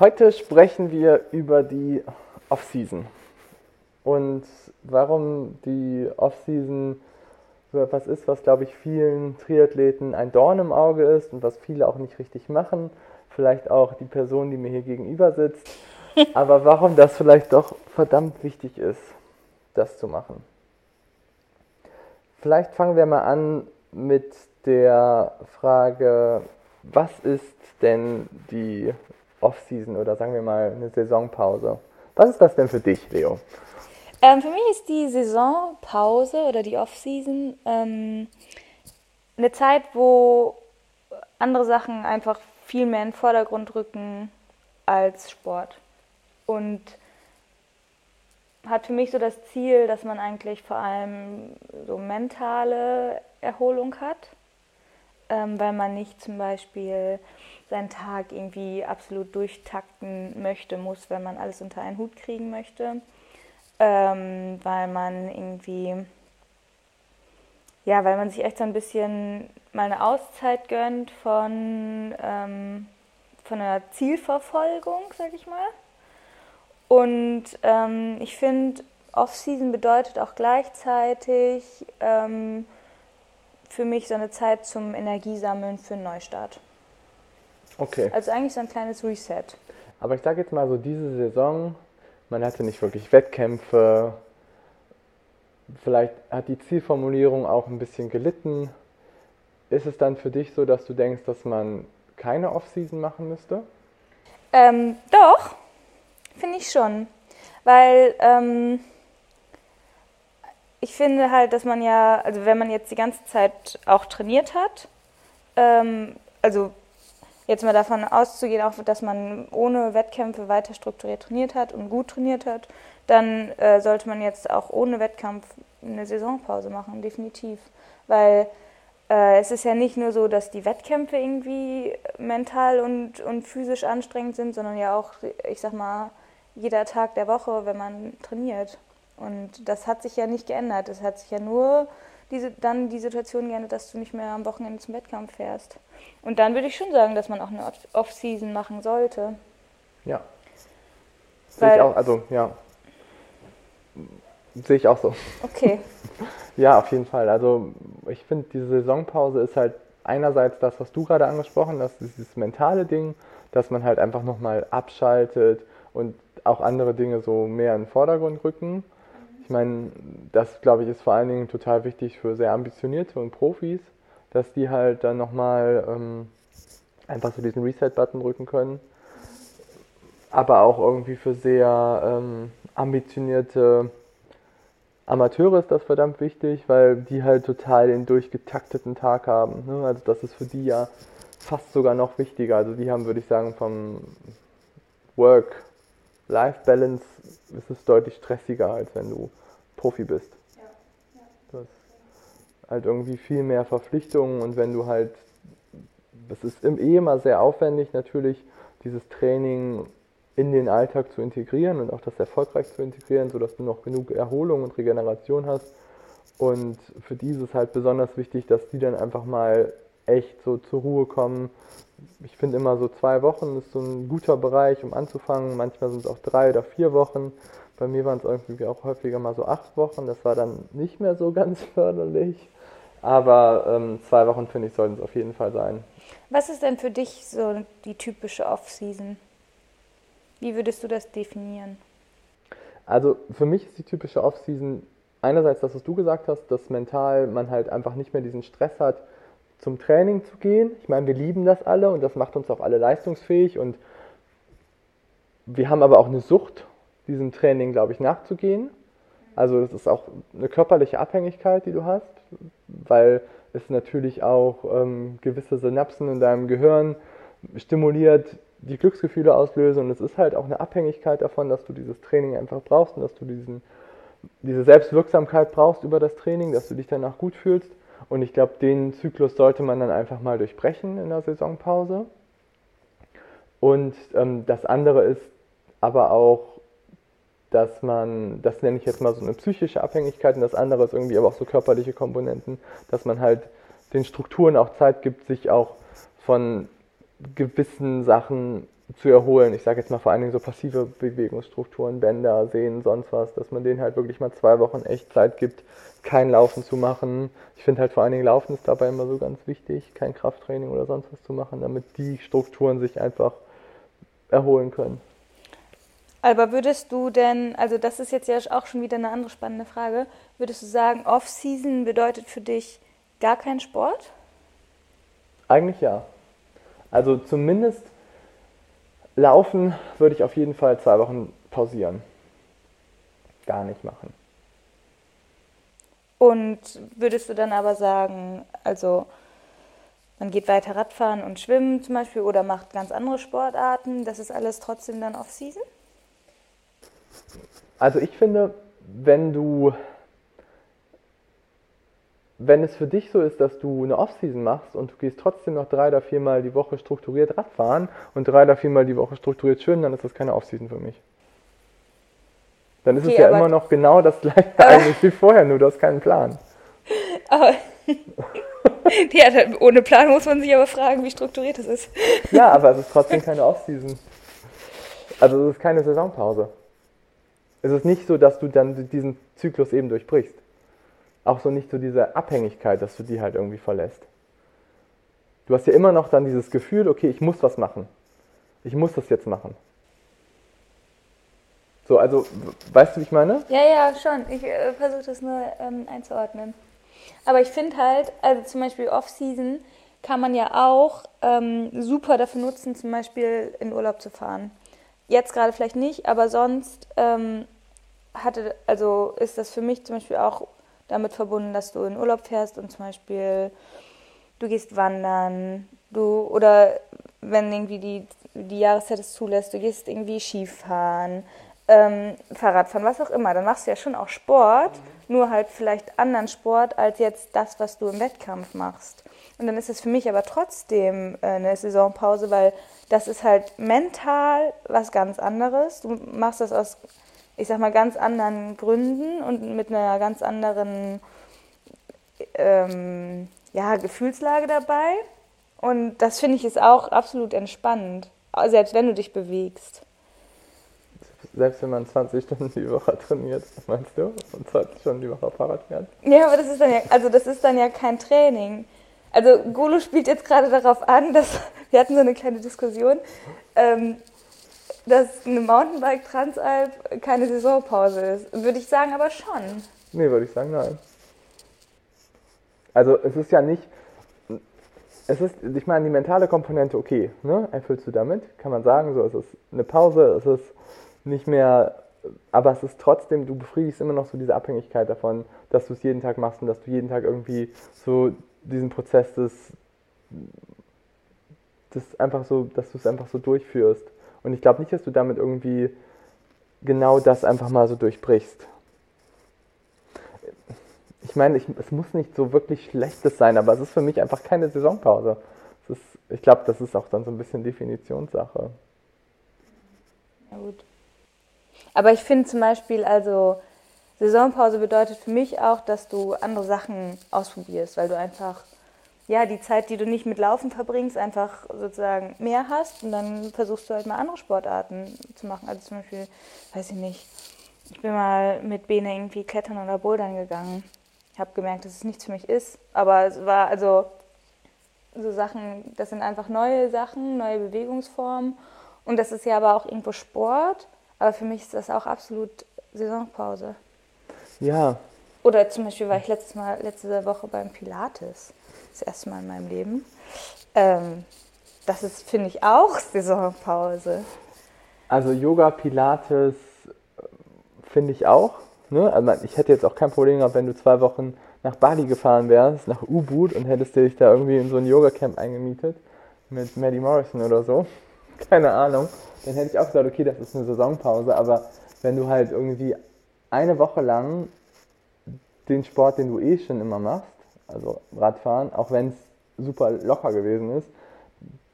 Heute sprechen wir über die Off-Season und warum die Off-Season so etwas ist, was glaube ich vielen Triathleten ein Dorn im Auge ist und was viele auch nicht richtig machen. Vielleicht auch die Person, die mir hier gegenüber sitzt. Aber warum das vielleicht doch verdammt wichtig ist, das zu machen. Vielleicht fangen wir mal an mit der Frage, was ist denn die Off-Season oder sagen wir mal eine Saisonpause. Was ist das denn für dich, Leo? Ähm, für mich ist die Saisonpause oder die Off-Season ähm, eine Zeit, wo andere Sachen einfach viel mehr in den Vordergrund rücken als Sport. Und hat für mich so das Ziel, dass man eigentlich vor allem so mentale Erholung hat, ähm, weil man nicht zum Beispiel seinen Tag irgendwie absolut durchtakten möchte, muss, wenn man alles unter einen Hut kriegen möchte, ähm, weil man irgendwie, ja, weil man sich echt so ein bisschen mal eine Auszeit gönnt von, ähm, von einer Zielverfolgung, sag ich mal. Und ähm, ich finde, Off-Season bedeutet auch gleichzeitig ähm, für mich so eine Zeit zum Energiesammeln für einen Neustart. Okay. Also eigentlich so ein kleines Reset. Aber ich sage jetzt mal so, diese Saison, man hatte nicht wirklich Wettkämpfe. Vielleicht hat die Zielformulierung auch ein bisschen gelitten. Ist es dann für dich so, dass du denkst, dass man keine Off-Season machen müsste? Ähm, doch, finde ich schon. Weil ähm, ich finde halt, dass man ja, also wenn man jetzt die ganze Zeit auch trainiert hat, ähm, also jetzt mal davon auszugehen, auch dass man ohne Wettkämpfe weiter strukturiert trainiert hat und gut trainiert hat, dann äh, sollte man jetzt auch ohne Wettkampf eine Saisonpause machen, definitiv. Weil äh, es ist ja nicht nur so, dass die Wettkämpfe irgendwie mental und, und physisch anstrengend sind, sondern ja auch, ich sag mal, jeder Tag der Woche, wenn man trainiert. Und das hat sich ja nicht geändert. Es hat sich ja nur diese, dann die Situation geändert, dass du nicht mehr am Wochenende zum Wettkampf fährst. Und dann würde ich schon sagen, dass man auch eine Off-Season machen sollte. Ja. Sehe ich auch, also ja. Sehe ich auch so. Okay. ja, auf jeden Fall. Also ich finde, diese Saisonpause ist halt einerseits das, was du gerade angesprochen hast, dieses mentale Ding, dass man halt einfach nochmal abschaltet und auch andere Dinge so mehr in den Vordergrund rücken. Ich meine, das glaube ich ist vor allen Dingen total wichtig für sehr ambitionierte und Profis, dass die halt dann nochmal ähm, einfach so diesen Reset-Button drücken können. Aber auch irgendwie für sehr ähm, ambitionierte Amateure ist das verdammt wichtig, weil die halt total den durchgetakteten Tag haben. Ne? Also das ist für die ja fast sogar noch wichtiger. Also die haben, würde ich sagen, vom Work-Life-Balance ist es deutlich stressiger, als wenn du Profi bist. Ja. Ja. Du hast halt irgendwie viel mehr Verpflichtungen und wenn du halt, das ist im eh immer sehr aufwendig natürlich, dieses Training in den Alltag zu integrieren und auch das erfolgreich zu integrieren, sodass du noch genug Erholung und Regeneration hast. Und für die ist es halt besonders wichtig, dass die dann einfach mal echt so zur Ruhe kommen. Ich finde immer so zwei Wochen ist so ein guter Bereich, um anzufangen. Manchmal sind es auch drei oder vier Wochen. Bei mir waren es irgendwie auch häufiger mal so acht Wochen. Das war dann nicht mehr so ganz förderlich. Aber ähm, zwei Wochen, finde ich, sollten es auf jeden Fall sein. Was ist denn für dich so die typische Off-Season? Wie würdest du das definieren? Also für mich ist die typische Off-Season einerseits das, was du gesagt hast, dass mental man halt einfach nicht mehr diesen Stress hat, zum Training zu gehen. Ich meine, wir lieben das alle und das macht uns auch alle leistungsfähig und wir haben aber auch eine Sucht diesem Training, glaube ich, nachzugehen. Also das ist auch eine körperliche Abhängigkeit, die du hast, weil es natürlich auch ähm, gewisse Synapsen in deinem Gehirn stimuliert, die Glücksgefühle auslösen und es ist halt auch eine Abhängigkeit davon, dass du dieses Training einfach brauchst und dass du diesen, diese Selbstwirksamkeit brauchst über das Training, dass du dich danach gut fühlst. Und ich glaube, den Zyklus sollte man dann einfach mal durchbrechen in der Saisonpause. Und ähm, das andere ist aber auch, dass man, das nenne ich jetzt mal so eine psychische Abhängigkeit und das andere ist irgendwie aber auch so körperliche Komponenten, dass man halt den Strukturen auch Zeit gibt, sich auch von gewissen Sachen zu erholen. Ich sage jetzt mal vor allen Dingen so passive Bewegungsstrukturen, Bänder, Sehnen, sonst was, dass man denen halt wirklich mal zwei Wochen echt Zeit gibt, kein Laufen zu machen. Ich finde halt vor allen Dingen Laufen ist dabei immer so ganz wichtig, kein Krafttraining oder sonst was zu machen, damit die Strukturen sich einfach erholen können. Aber würdest du denn, also das ist jetzt ja auch schon wieder eine andere spannende Frage, würdest du sagen, Off-Season bedeutet für dich gar kein Sport? Eigentlich ja. Also zumindest laufen würde ich auf jeden Fall zwei Wochen pausieren. Gar nicht machen. Und würdest du dann aber sagen, also man geht weiter Radfahren und schwimmen zum Beispiel oder macht ganz andere Sportarten, das ist alles trotzdem dann Off-Season? Also ich finde, wenn du, wenn es für dich so ist, dass du eine Off-Season machst und du gehst trotzdem noch drei oder viermal die Woche strukturiert Radfahren und drei oder viermal die Woche strukturiert schwimmen, dann ist das keine Off-Season für mich. Dann ist okay, es ja immer noch genau das gleiche eigentlich wie vorher, nur du hast keinen Plan. Aber ja, ohne Plan muss man sich aber fragen, wie strukturiert es ist. Ja, aber es ist trotzdem keine Off-Season. Also es ist keine Saisonpause. Es ist nicht so, dass du dann diesen Zyklus eben durchbrichst. Auch so nicht so diese Abhängigkeit, dass du die halt irgendwie verlässt. Du hast ja immer noch dann dieses Gefühl, okay, ich muss was machen. Ich muss das jetzt machen. So, also, weißt du, wie ich meine? Ja, ja, schon. Ich äh, versuche das nur ähm, einzuordnen. Aber ich finde halt, also zum Beispiel Off-Season kann man ja auch ähm, super dafür nutzen, zum Beispiel in Urlaub zu fahren. Jetzt gerade vielleicht nicht, aber sonst ähm, hatte, also ist das für mich zum Beispiel auch damit verbunden, dass du in Urlaub fährst und zum Beispiel du gehst wandern, du oder wenn irgendwie die, die Jahreszeit es zulässt, du gehst irgendwie Skifahren, ähm, Fahrradfahren, was auch immer, dann machst du ja schon auch Sport, nur halt vielleicht anderen Sport als jetzt das, was du im Wettkampf machst. Und dann ist es für mich aber trotzdem äh, eine Saisonpause, weil das ist halt mental was ganz anderes. Du machst das aus, ich sag mal, ganz anderen Gründen und mit einer ganz anderen ähm, ja, Gefühlslage dabei. Und das finde ich ist auch absolut entspannend, selbst wenn du dich bewegst. Selbst wenn man 20 Stunden die Woche trainiert, meinst du? Und 20 Stunden die Woche Fahrrad fährt? Ja, aber das ist dann ja, also das ist dann ja kein Training. Also Golo spielt jetzt gerade darauf an, dass wir hatten so eine kleine Diskussion, ähm, dass eine Mountainbike Transalp keine Saisonpause ist. Würde ich sagen, aber schon. Nee, würde ich sagen, nein. Also es ist ja nicht, es ist, ich meine, die mentale Komponente, okay, ne, erfüllst du damit, kann man sagen, so, es ist eine Pause, es ist nicht mehr, aber es ist trotzdem, du befriedigst immer noch so diese Abhängigkeit davon, dass du es jeden Tag machst und dass du jeden Tag irgendwie so diesen Prozess des, des einfach so, dass du es einfach so durchführst. Und ich glaube nicht, dass du damit irgendwie genau das einfach mal so durchbrichst. Ich meine, ich, es muss nicht so wirklich Schlechtes sein, aber es ist für mich einfach keine Saisonpause. Ist, ich glaube, das ist auch dann so ein bisschen Definitionssache. Ja, gut. Aber ich finde zum Beispiel, also Saisonpause bedeutet für mich auch, dass du andere Sachen ausprobierst, weil du einfach ja die Zeit, die du nicht mit Laufen verbringst, einfach sozusagen mehr hast und dann versuchst du halt mal andere Sportarten zu machen. Also zum Beispiel, weiß ich nicht, ich bin mal mit Bene irgendwie klettern oder bouldern gegangen. Ich habe gemerkt, dass es nichts für mich ist, aber es war also so Sachen, das sind einfach neue Sachen, neue Bewegungsformen und das ist ja aber auch irgendwo Sport, aber für mich ist das auch absolut Saisonpause. Ja. Oder zum Beispiel war ich letztes Mal, letzte Woche beim Pilates. Das erste Mal in meinem Leben. Ähm, das ist, finde ich, auch Saisonpause. Also Yoga, Pilates finde ich auch. Ne? Also ich hätte jetzt auch kein Problem gehabt, wenn du zwei Wochen nach Bali gefahren wärst, nach Ubud und hättest dich da irgendwie in so ein Yoga-Camp eingemietet mit Maddie Morrison oder so. keine Ahnung, dann hätte ich auch gesagt, okay, das ist eine Saisonpause, aber wenn du halt irgendwie eine Woche lang den Sport, den du eh schon immer machst, also Radfahren, auch wenn es super locker gewesen ist,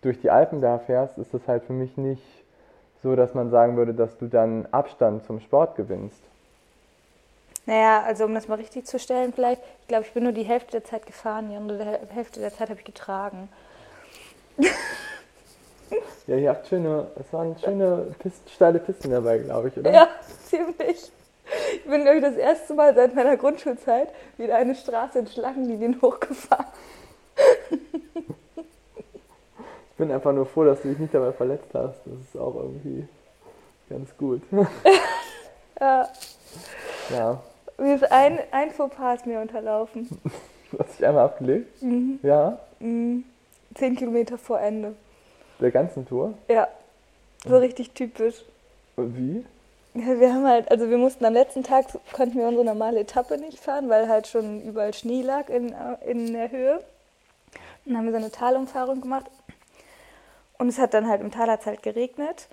durch die Alpen da fährst, ist das halt für mich nicht so, dass man sagen würde, dass du dann Abstand zum Sport gewinnst. Naja, also um das mal richtig zu stellen, vielleicht, ich glaube, ich bin nur die Hälfte der Zeit gefahren, die andere Hälfte der Zeit habe ich getragen. Ja, ihr habt schöne, es waren schöne Pisten, steile Pisten dabei, glaube ich, oder? Ja, ziemlich. Ich bin, glaube ich, das erste Mal seit meiner Grundschulzeit wieder eine Straße in Schlangenlinien hochgefahren. Ich bin einfach nur froh, dass du dich nicht dabei verletzt hast. Das ist auch irgendwie ganz gut. Ja. Ja. Mir ist ein, ein Fauxpas mir unterlaufen. Du hast dich einmal abgelegt? Mhm. Ja. Mhm. Zehn Kilometer vor Ende. Der ganzen Tour? Ja, so richtig typisch. Und wie? Wir haben halt, also wir mussten am letzten Tag, konnten wir unsere normale Etappe nicht fahren, weil halt schon überall Schnee lag in, in der Höhe. Dann haben wir so eine Talumfahrung gemacht. Und es hat dann halt im Tal hat's halt geregnet.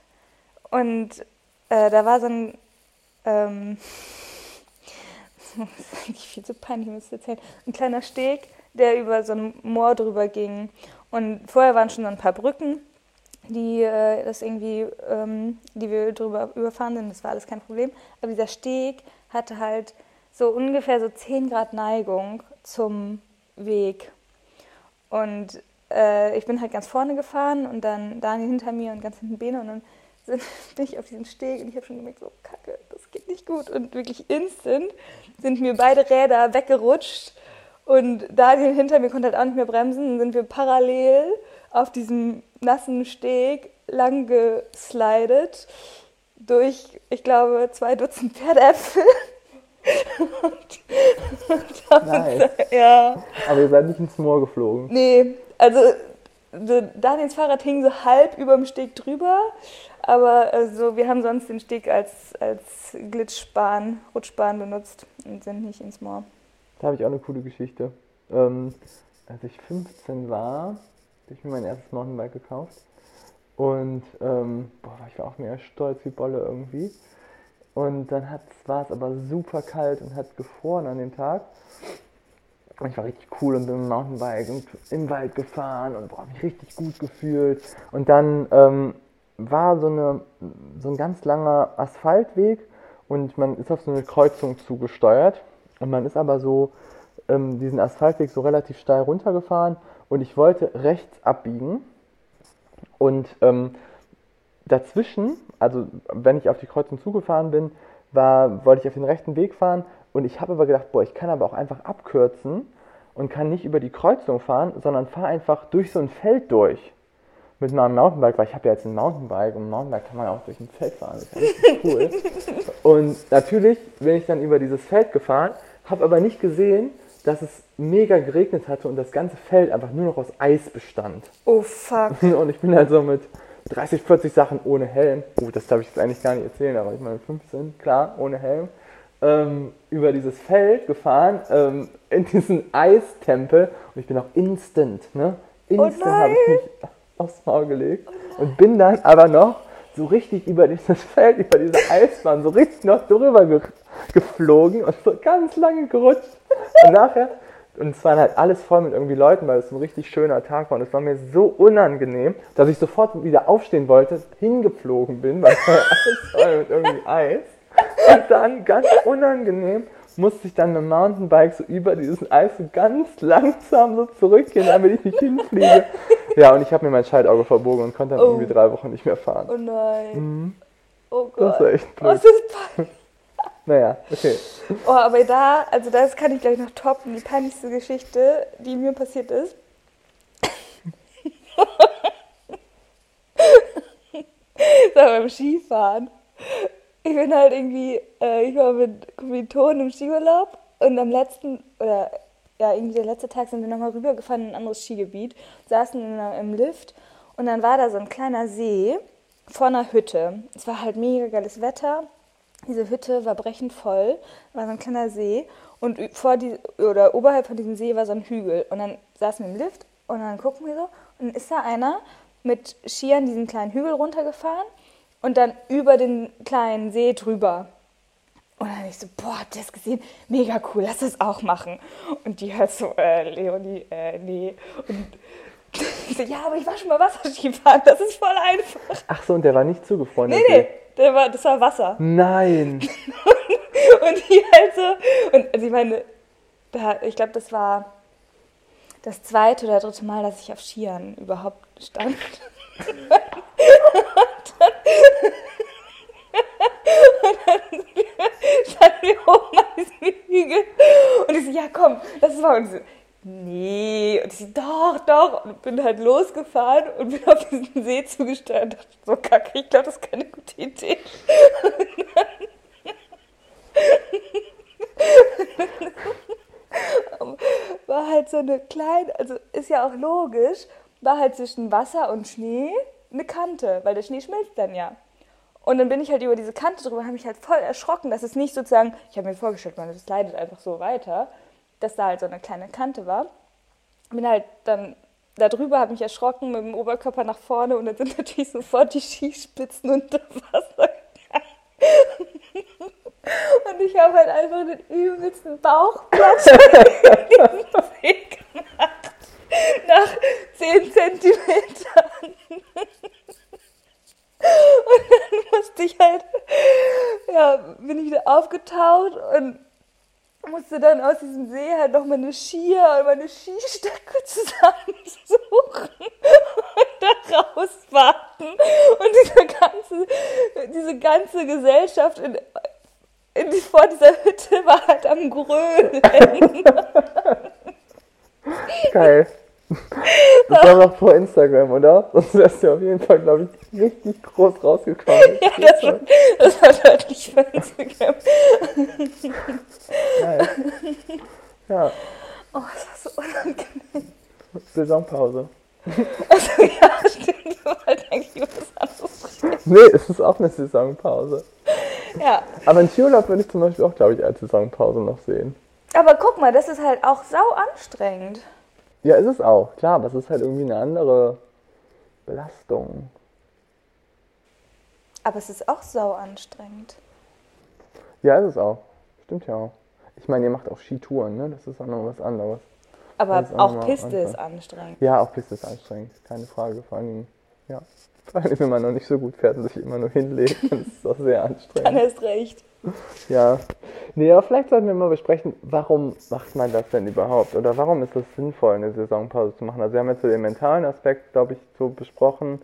Und äh, da war so ein, ähm, das ist eigentlich viel zu peinlich, ich muss das erzählen, ein kleiner Steg, der über so ein Moor drüber ging. Und vorher waren schon so ein paar Brücken, die äh, das irgendwie, ähm, die wir drüber überfahren sind. Das war alles kein Problem. Aber dieser Steg hatte halt so ungefähr so 10 Grad Neigung zum Weg. Und äh, ich bin halt ganz vorne gefahren und dann Daniel hinter mir und ganz hinten Bene und dann sind, bin ich auf diesen Steg und ich habe schon gemerkt, so kacke, das geht nicht gut. Und wirklich instant sind mir beide Räder weggerutscht und Daniel hinter mir konnte halt auch nicht mehr bremsen. Dann sind wir parallel auf diesem nassen Steg lang geslidet durch, ich glaube, zwei Dutzend Pferdäpfel. und, und haben Nice. ja. Aber ihr seid nicht ins Moor geflogen. Nee, also so, Daniels Fahrrad hing so halb über dem Steg drüber, aber also, wir haben sonst den Steg als, als Glitschbahn, Rutschbahn benutzt und sind nicht ins Moor. Da habe ich auch eine coole Geschichte. Ähm, als ich 15 war, habe ich mir mein erstes Mountainbike gekauft. Und ähm, boah, ich war auch mega stolz wie Bolle irgendwie. Und dann war es aber super kalt und hat gefroren an dem Tag. Und ich war richtig cool und bin mit dem Mountainbike und im Wald gefahren und boah, hab mich richtig gut gefühlt. Und dann ähm, war so, eine, so ein ganz langer Asphaltweg und man ist auf so eine Kreuzung zugesteuert. Und man ist aber so ähm, diesen Asphaltweg so relativ steil runtergefahren und ich wollte rechts abbiegen. Und ähm, dazwischen, also wenn ich auf die Kreuzung zugefahren bin, war, wollte ich auf den rechten Weg fahren und ich habe aber gedacht, boah, ich kann aber auch einfach abkürzen und kann nicht über die Kreuzung fahren, sondern fahre einfach durch so ein Feld durch mit meinem Mountainbike, weil ich habe ja jetzt ein Mountainbike und ein Mountainbike kann man auch durch ein Feld fahren, das ist ja cool. Und natürlich bin ich dann über dieses Feld gefahren, habe aber nicht gesehen, dass es mega geregnet hatte und das ganze Feld einfach nur noch aus Eis bestand. Oh fuck. Und ich bin halt so mit 30, 40 Sachen ohne Helm, oh, das darf ich jetzt eigentlich gar nicht erzählen, aber ich meine 15, klar, ohne Helm, ähm, über dieses Feld gefahren, ähm, in diesen Eistempel und ich bin auch instant, ne? Instant habe ich mich aufs Maul gelegt und bin dann aber noch so richtig über dieses Feld, über diese Eisbahn, so richtig noch drüber ge geflogen und so ganz lange gerutscht. Und nachher, und es waren halt alles voll mit irgendwie Leuten, weil es ein richtig schöner Tag war und es war mir so unangenehm, dass ich sofort wieder aufstehen wollte, hingeflogen bin, weil es war alles voll mit irgendwie Eis. Und dann, ganz unangenehm, musste ich dann mit dem Mountainbike so über diesen Eis so ganz langsam so zurückgehen, damit ich nicht hinfliege. Ja, und ich habe mir mein Scheidauge verbogen und konnte dann Oh. irgendwie drei Wochen nicht mehr fahren. Oh nein. Mhm. Oh Gott. Das war echt Oh, blöd. es ist peinlich. Naja, okay. Oh, aber da, also das kann ich gleich noch toppen. Die peinlichste Geschichte, die mir passiert ist. das war beim Skifahren. Ich bin halt irgendwie, äh, ich war mit Kommilitonen im Skiurlaub und am letzten, oder ja, irgendwie der letzte Tag sind wir nochmal rübergefahren in ein anderes Skigebiet, saßen in, im Lift und dann war da so ein kleiner See vor einer Hütte. Es war halt mega geiles Wetter. Diese Hütte war brechend voll, war so ein kleiner See und vor die, oder oberhalb von diesem See war so ein Hügel. Und dann saßen wir im Lift und dann gucken wir so und dann ist da einer mit Skiern diesen kleinen Hügel runtergefahren und dann über den kleinen See drüber. Und dann ich so, boah, habt ihr das gesehen? Mega cool, lass das auch machen. Und die halt so, äh, Leonie, äh, nee. Und ich so, ja, aber ich war schon mal Wasserskifahren, das ist voll einfach. Ach so, und der war nicht zugefroren? Nee, nee, der war, das war Wasser. Nein. und die halt so, und also ich meine, ich glaube, das war das zweite oder dritte Mal, dass ich auf Skiern überhaupt stand. und dann, und dann standen wir oben an diesem Hügel und ich so, ja komm, das war uns. Nee, und ich so, doch, doch, und bin halt losgefahren und bin auf diesen See zugesteuert und dachte, so kacke, ich glaube, das ist keine gute Idee. war halt so eine kleine, also ist ja auch logisch, war halt zwischen Wasser und Schnee eine Kante, weil der Schnee schmilzt dann ja. Und dann bin ich halt über diese Kante drüber, habe mich halt voll erschrocken, dass es nicht sozusagen, ich habe mir vorgestellt, man, das leidet einfach so weiter, dass da halt so eine kleine Kante war. Bin halt dann da drüber, habe mich erschrocken mit dem Oberkörper nach vorne und dann sind natürlich sofort die Skispitzen unter Wasser Und ich habe halt einfach den übelsten See gemacht. Nach 10 Zentimetern. Und dann musste ich halt, ja, bin ich wieder aufgetaucht und musste dann aus diesem See halt noch meine Skier und meine Skistöcke zusammensuchen und da rauswarten. Und diese ganze, diese ganze Gesellschaft in, in, vor dieser Hütte war halt am Grölen. Geil. Das war noch vor Instagram, oder? Sonst wärst du auf jeden Fall, glaube ich, richtig groß rausgekommen. Ja, das war, das war deutlich vor Instagram. Geil. Ja. Oh, das war so unangenehm. Saisonpause. Also ja, stimmt, du wolltest eigentlich was anderes. Nee, es ist auch eine Saisonpause. Ja. Aber in Skiurlaub würde ich zum Beispiel auch, glaube ich, als Saisonpause noch sehen. Aber guck mal, das ist halt auch sau anstrengend. Ja, ist es auch, klar, aber es ist halt irgendwie eine andere Belastung. Aber es ist auch sau anstrengend. Ja, ist es auch. Stimmt ja auch. Ich meine, ihr macht auch Skitouren, ne? Das ist auch noch was anderes. Aber ist auch Piste ist anstrengend. Ja, auch Piste ist anstrengend, keine Frage. Vor Dingen, ja. Vor allem, wenn man noch nicht so gut fährt und sich immer nur hinlegt, dann ist es auch sehr Dann anstrengend. hast recht. Ja. Nee, aber vielleicht sollten wir mal besprechen, warum macht man das denn überhaupt? Oder warum ist es sinnvoll, eine Saisonpause zu machen? Also wir haben jetzt so den mentalen Aspekt, glaube ich, so besprochen.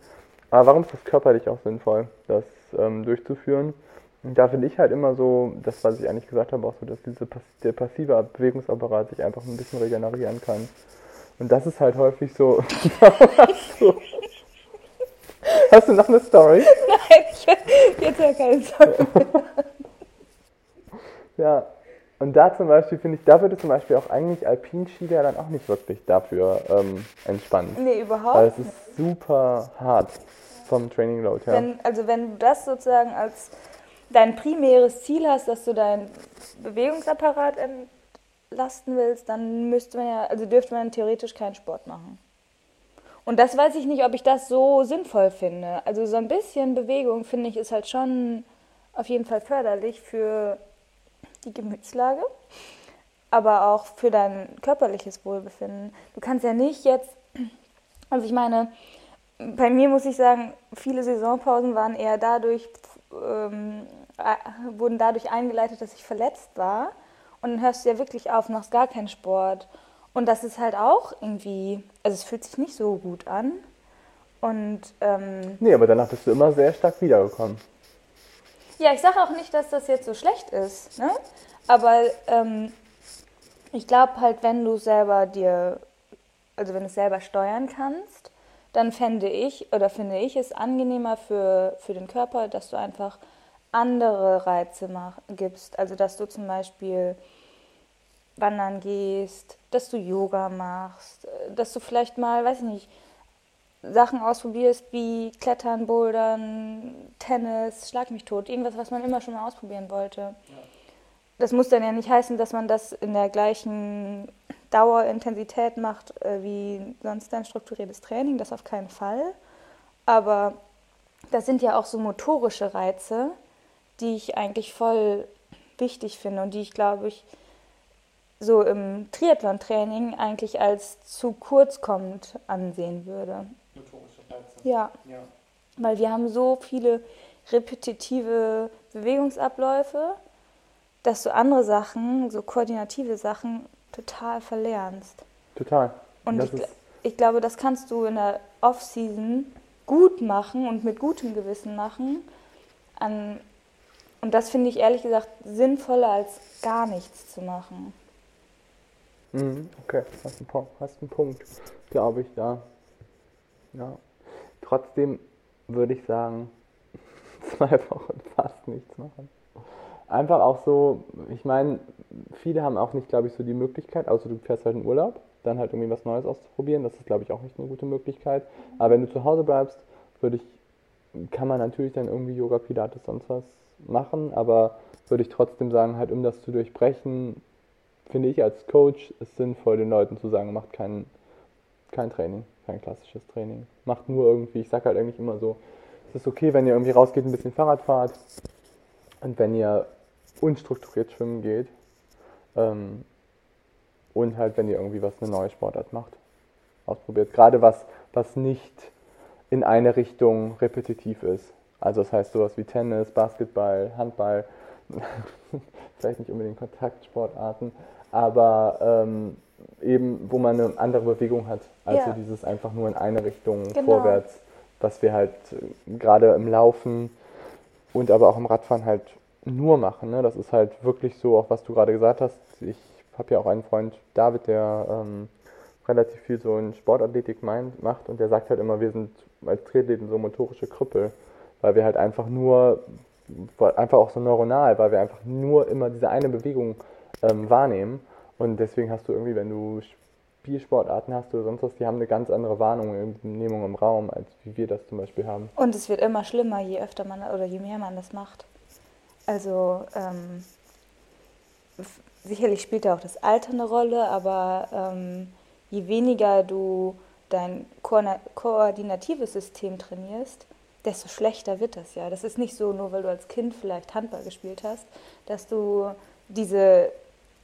Aber warum ist das körperlich auch sinnvoll, das ähm, durchzuführen? Und da finde ich halt immer so, das, was ich eigentlich gesagt habe, auch so, dass diese, der passive Bewegungsapparat sich einfach ein bisschen regenerieren kann. Und das ist halt häufig so. hast, du, noch eine Story? Nein, ich jetzt ja keine Sorge. Ja, und da zum Beispiel finde ich, da würde zum Beispiel auch eigentlich Alpinski ja dann auch nicht wirklich dafür ähm, entspannen. Nee, Weil überhaupt es ist super hart vom Training Load her. Wenn, also wenn du das sozusagen als dein primäres Ziel hast, dass du deinen Bewegungsapparat entlasten willst, dann müsste man ja, also dürfte man theoretisch keinen Sport machen. Und das weiß ich nicht, ob ich das so sinnvoll finde. Also so ein bisschen Bewegung, finde ich, ist halt schon auf jeden Fall förderlich für die Gemütslage, aber auch für dein körperliches Wohlbefinden. Du kannst ja nicht jetzt, also ich meine, bei mir muss ich sagen, viele Saisonpausen waren eher dadurch, ähm, äh, wurden dadurch eingeleitet, dass ich verletzt war. Und dann hörst du ja wirklich auf, machst gar keinen Sport. Und das ist halt auch irgendwie, also es fühlt sich nicht so gut an. Und ähm, Nee, aber danach bist du immer sehr stark wiedergekommen. Ja, ich sage auch nicht, dass das jetzt so schlecht ist, ne? Aber ähm, ich glaube halt, wenn du selber dir, also wenn du es selber steuern kannst, dann fände ich oder finde ich es angenehmer für, für den Körper, dass du einfach andere Reize mach, gibst. Also dass du zum Beispiel wandern gehst, dass du Yoga machst, äh, dass du vielleicht mal, weiß ich nicht, Sachen ausprobierst wie Klettern, Bouldern, Tennis, Schlag mich tot, irgendwas, was man immer schon mal ausprobieren wollte. Das muss dann ja nicht heißen, dass man das in der gleichen Dauerintensität macht äh, wie sonst ein strukturiertes Training, das auf keinen Fall. aber das sind ja auch so motorische Reize, die ich eigentlich voll wichtig finde und die ich, glaube ich, so im Triathlon-Training eigentlich als zu kurz kommend ansehen würde. Ja. ja. Weil wir haben so viele repetitive Bewegungsabläufe, dass du andere Sachen, so koordinative Sachen, total verlernst. Total. Und ich, ich, glaube, das kannst du in der Off-Season gut machen und mit gutem Gewissen machen. An, und das finde ich ehrlich gesagt sinnvoller, als gar nichts zu machen. Mhm, okay, hast einen, hast einen Punkt, glaube ich, da. Ja. Trotzdem würde ich sagen, zwei Wochen fast nichts machen. Einfach auch so, ich meine, viele haben auch nicht, glaube ich, so die Möglichkeit, außer du fährst halt in Urlaub, dann halt irgendwie was Neues auszuprobieren. Das ist, glaube ich, auch nicht eine gute Möglichkeit. Aber wenn du zu Hause bleibst, würde ich, kann man natürlich dann irgendwie Yoga, Pilates, sonst was machen, aber würde ich trotzdem sagen, halt um das zu durchbrechen, finde ich als Coach es sinnvoll, den Leuten zu sagen, macht kein, kein Training, kein klassisches Training. Macht nur irgendwie, ich sage halt eigentlich immer so, es ist okay, wenn ihr irgendwie rausgeht, ein bisschen Fahrrad fahrt und wenn ihr unstrukturiert schwimmen geht ähm, und halt, wenn ihr irgendwie was, eine neue Sportart macht, ausprobiert. Gerade was, was nicht in eine Richtung repetitiv ist. Also das heißt sowas wie Tennis, Basketball, Handball, vielleicht nicht unbedingt Kontaktsportarten, aber ähm, eben, wo man eine andere Bewegung hat, als ja. dieses einfach nur in eine Richtung genau. vorwärts, was wir halt äh, gerade im Laufen und aber auch im Radfahren halt nur machen. Ne? Das ist halt wirklich so, auch was du gerade gesagt hast. Ich habe ja auch einen Freund, David, der ähm, relativ viel so in Sportathletik meint, macht und der sagt halt immer, wir sind als Triathleten so motorische Krüppel, weil wir halt einfach nur, einfach auch so neuronal, weil wir einfach nur immer diese eine Bewegung ähm, wahrnehmen und deswegen hast du irgendwie, wenn du Spielsportarten hast oder sonst was, die haben eine ganz andere Wahrnehmung im Raum, als wie wir das zum Beispiel haben. Und es wird immer schlimmer, je öfter man oder je mehr man das macht. Also ähm, sicherlich spielt da auch das Alter eine Rolle, aber ähm, je weniger du dein ko koordinatives System trainierst, desto schlechter wird das ja. Das ist nicht so, nur weil du als Kind vielleicht Handball gespielt hast, dass du diese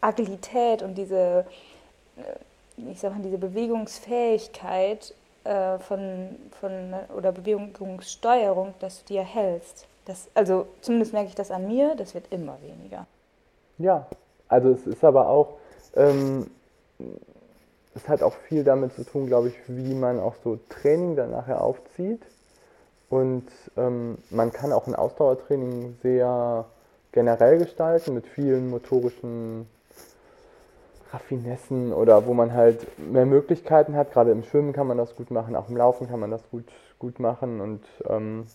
Agilität und diese, äh, ich sag mal, diese Bewegungsfähigkeit äh, von, von, oder Bewegungssteuerung, dass du die erhältst. Das, also zumindest merke ich das an mir, das wird immer weniger. Ja, also es ist aber auch, ähm, es hat auch viel damit zu tun, glaube ich, wie man auch so Training dann nachher aufzieht. Und ähm, man kann auch ein Ausdauertraining sehr generell gestalten mit vielen motorischen Raffinessen oder wo man halt mehr Möglichkeiten hat. Gerade im Schwimmen kann man das gut machen, auch im Laufen kann man das gut, gut machen. Und ähm,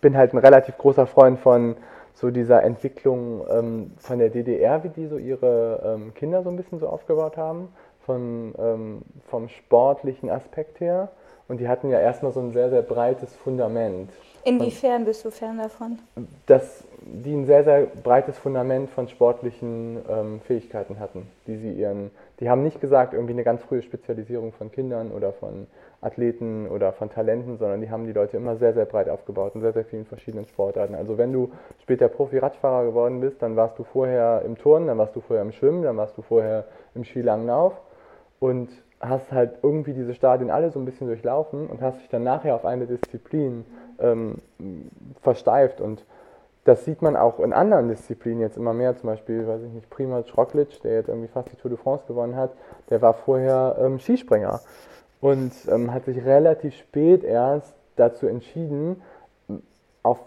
bin halt ein relativ großer Freund von so dieser Entwicklung ähm, von der DDR, wie die so ihre ähm, Kinder so ein bisschen so aufgebaut haben, von, ähm, vom sportlichen Aspekt her. Und die hatten ja erstmal so ein sehr, sehr breites Fundament. Inwiefern bist du fern davon? Dass die ein sehr, sehr breites Fundament von sportlichen ähm, Fähigkeiten hatten, die sie ihren, die haben nicht gesagt, irgendwie eine ganz frühe Spezialisierung von Kindern oder von Athleten oder von Talenten, sondern die haben die Leute immer sehr, sehr breit aufgebaut in sehr, sehr vielen verschiedenen Sportarten. Also wenn du später Profi-Radfahrer geworden bist, dann warst du vorher im Turnen, dann warst du vorher im Schwimmen, dann warst du vorher im Skilanglauf und hast halt irgendwie diese Stadien alle so ein bisschen durchlaufen und hast dich dann nachher auf eine Disziplin ähm, versteift und das sieht man auch in anderen Disziplinen jetzt immer mehr, zum Beispiel, weiß ich nicht, Primoz Roglic, der jetzt irgendwie fast die Tour de France gewonnen hat, der war vorher ähm, Skispringer und ähm, hat sich relativ spät erst dazu entschieden, auf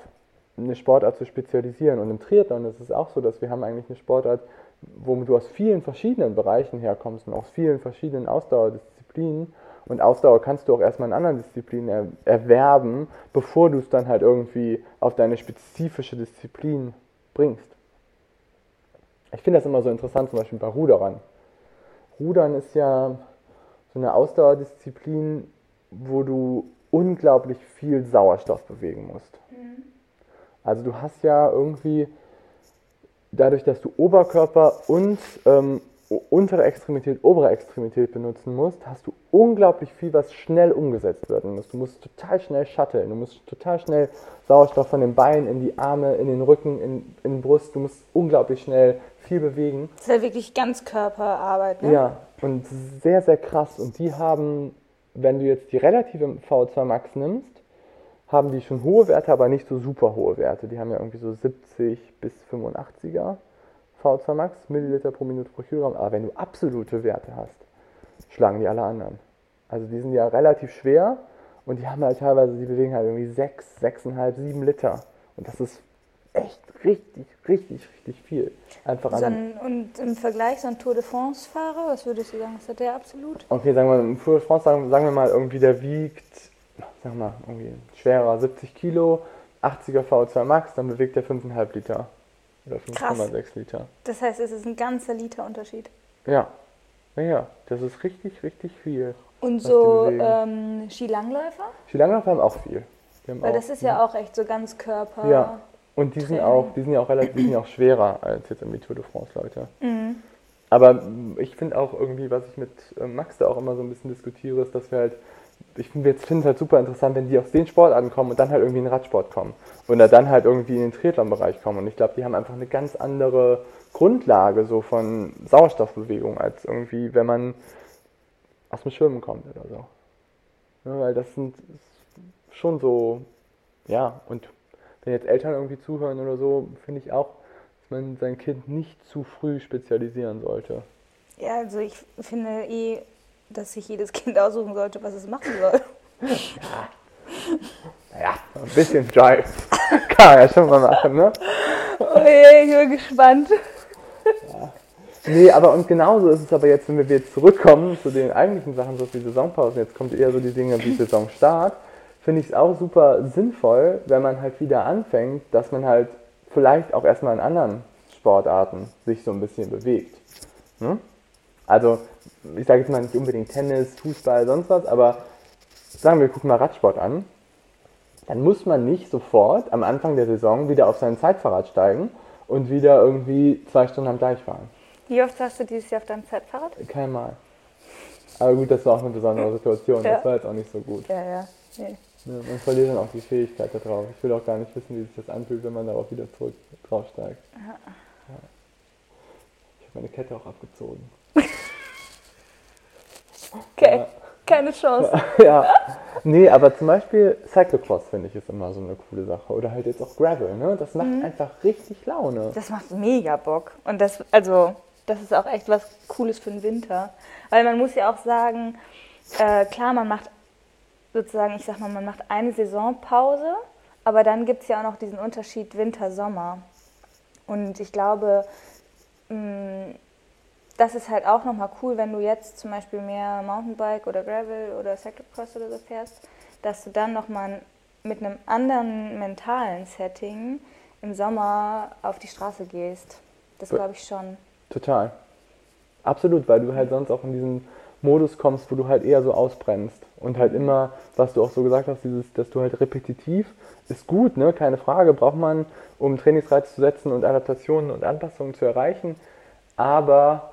eine Sportart zu spezialisieren. Und im Triathlon ist es auch so, dass wir haben eigentlich eine Sportart, wo du aus vielen verschiedenen Bereichen herkommst und aus vielen verschiedenen Ausdauerdisziplinen. Und Ausdauer kannst du auch erstmal in anderen Disziplinen er erwerben, bevor du es dann halt irgendwie auf deine spezifische Disziplin bringst. Ich finde das immer so interessant, zum Beispiel bei Ruderern. Rudern ist ja so eine Ausdauerdisziplin, wo du unglaublich viel Sauerstoff bewegen musst. Mhm. Also du hast ja irgendwie, dadurch, dass du Oberkörper und ähm, untere Extremität, obere Extremität benutzen musst, hast du unglaublich viel, was schnell umgesetzt werden muss. Du musst total schnell shutteln, du musst total schnell Sauerstoff von den Beinen in die Arme, in den Rücken, in, in die Brust, du musst unglaublich schnell viel bewegen. Das ist ja wirklich ganz Körperarbeit, ne? Ja, und sehr, sehr krass. Und die haben, wenn du jetzt die relative V2 Max nimmst, haben die schon hohe Werte, aber nicht so super hohe Werte. Die haben ja irgendwie so 70 bis 85er V2 Max, Milliliter pro Minute pro Kilogramm. Aber wenn du absolute Werte hast, schlagen die alle anderen. Also die sind ja relativ schwer und die haben halt teilweise, die bewegen halt irgendwie 6, 6,5, 7 Liter. Und das ist echt richtig, richtig, richtig viel. Einfach so ein, und im Vergleich so ein Tour de France-Fahrer, was würdest du sagen, was hat der absolut? Okay, sagen wir, im Tour de France, sagen, sagen wir mal, irgendwie der wiegt, sagen wir mal, irgendwie schwerer 70 Kilo, 80er V2 Max, dann bewegt er 5,5 Liter. Oder 5,6 Liter. Das heißt, es ist ein ganzer Liter Unterschied. Ja. Ja, das ist richtig, richtig viel. Und so ähm, Skilangläufer? Skilangläufer haben auch viel. Haben Weil auch, das ist ja auch echt so ganz Körper. Ja. Und die sind auch, die sind ja auch relativ, die sind ja auch schwerer als jetzt im Tour de France Leute. Mhm. Aber ich finde auch irgendwie, was ich mit äh, Max da auch immer so ein bisschen diskutiere, ist, dass wir halt ich finde es halt super interessant, wenn die aus den Sportarten kommen und dann halt irgendwie in den Radsport kommen. Oder dann halt irgendwie in den Triathlon-Bereich kommen. Und ich glaube, die haben einfach eine ganz andere Grundlage so von Sauerstoffbewegung, als irgendwie, wenn man aus dem Schwimmen kommt oder so. Ja, weil das sind schon so, ja, und wenn jetzt Eltern irgendwie zuhören oder so, finde ich auch, dass man sein Kind nicht zu früh spezialisieren sollte. Ja, also ich finde eh, dass sich jedes Kind aussuchen sollte, was es machen soll. Ja. Naja, ein bisschen Drive kann man ja schon mal machen, ne? Oh je, ich bin gespannt. Ja. Nee, aber und genauso ist es aber jetzt, wenn wir jetzt zurückkommen zu den eigentlichen Sachen, so wie Saisonpausen, jetzt kommt eher so die Dinge wie Saisonstart, finde ich es auch super sinnvoll, wenn man halt wieder anfängt, dass man halt vielleicht auch erstmal in anderen Sportarten sich so ein bisschen bewegt. Hm? Also, ich sage jetzt mal nicht unbedingt Tennis, Fußball, sonst was, aber sagen wir, gucken mal Radsport an. Dann muss man nicht sofort am Anfang der Saison wieder auf sein Zeitfahrrad steigen und wieder irgendwie zwei Stunden am Deich fahren. Wie oft hast du dieses Jahr auf deinem Zeitfahrrad? Kein Mal. Aber gut, das war auch eine besondere Situation. Ja. Das war jetzt auch nicht so gut. Ja, ja. Nee. ja. Man verliert dann auch die Fähigkeit darauf. Ich will auch gar nicht wissen, wie sich das anfühlt, wenn man darauf wieder zurück draufsteigt. Ja. Ich habe meine Kette auch abgezogen. Okay, ja. keine Chance. ja. Nee, aber zum Beispiel Cyclocross finde ich ist immer so eine coole Sache. Oder halt jetzt auch Gravel, ne? Das macht mhm. einfach richtig Laune. Das macht mega Bock. Und das, also, das ist auch echt was Cooles für den Winter. Weil man muss ja auch sagen, äh, klar, man macht sozusagen, ich sag mal, man macht eine Saisonpause, aber dann gibt es ja auch noch diesen Unterschied Winter-Sommer. Und ich glaube, mh, mm, das ist halt auch nochmal cool, wenn du jetzt zum Beispiel mehr Mountainbike oder Gravel oder Cyclocross oder so fährst, dass du dann nochmal mit einem anderen mentalen Setting im Sommer auf die Straße gehst. Das glaube ich schon. Total. Absolut, weil du halt sonst auch in diesen Modus kommst, wo du halt eher so ausbrennst. Und halt immer, was du auch so gesagt hast, dieses, dass du halt repetitiv, ist gut, ne? Keine Frage, braucht man, um Trainingsreiz zu setzen und Adaptationen und Anpassungen zu erreichen. Aber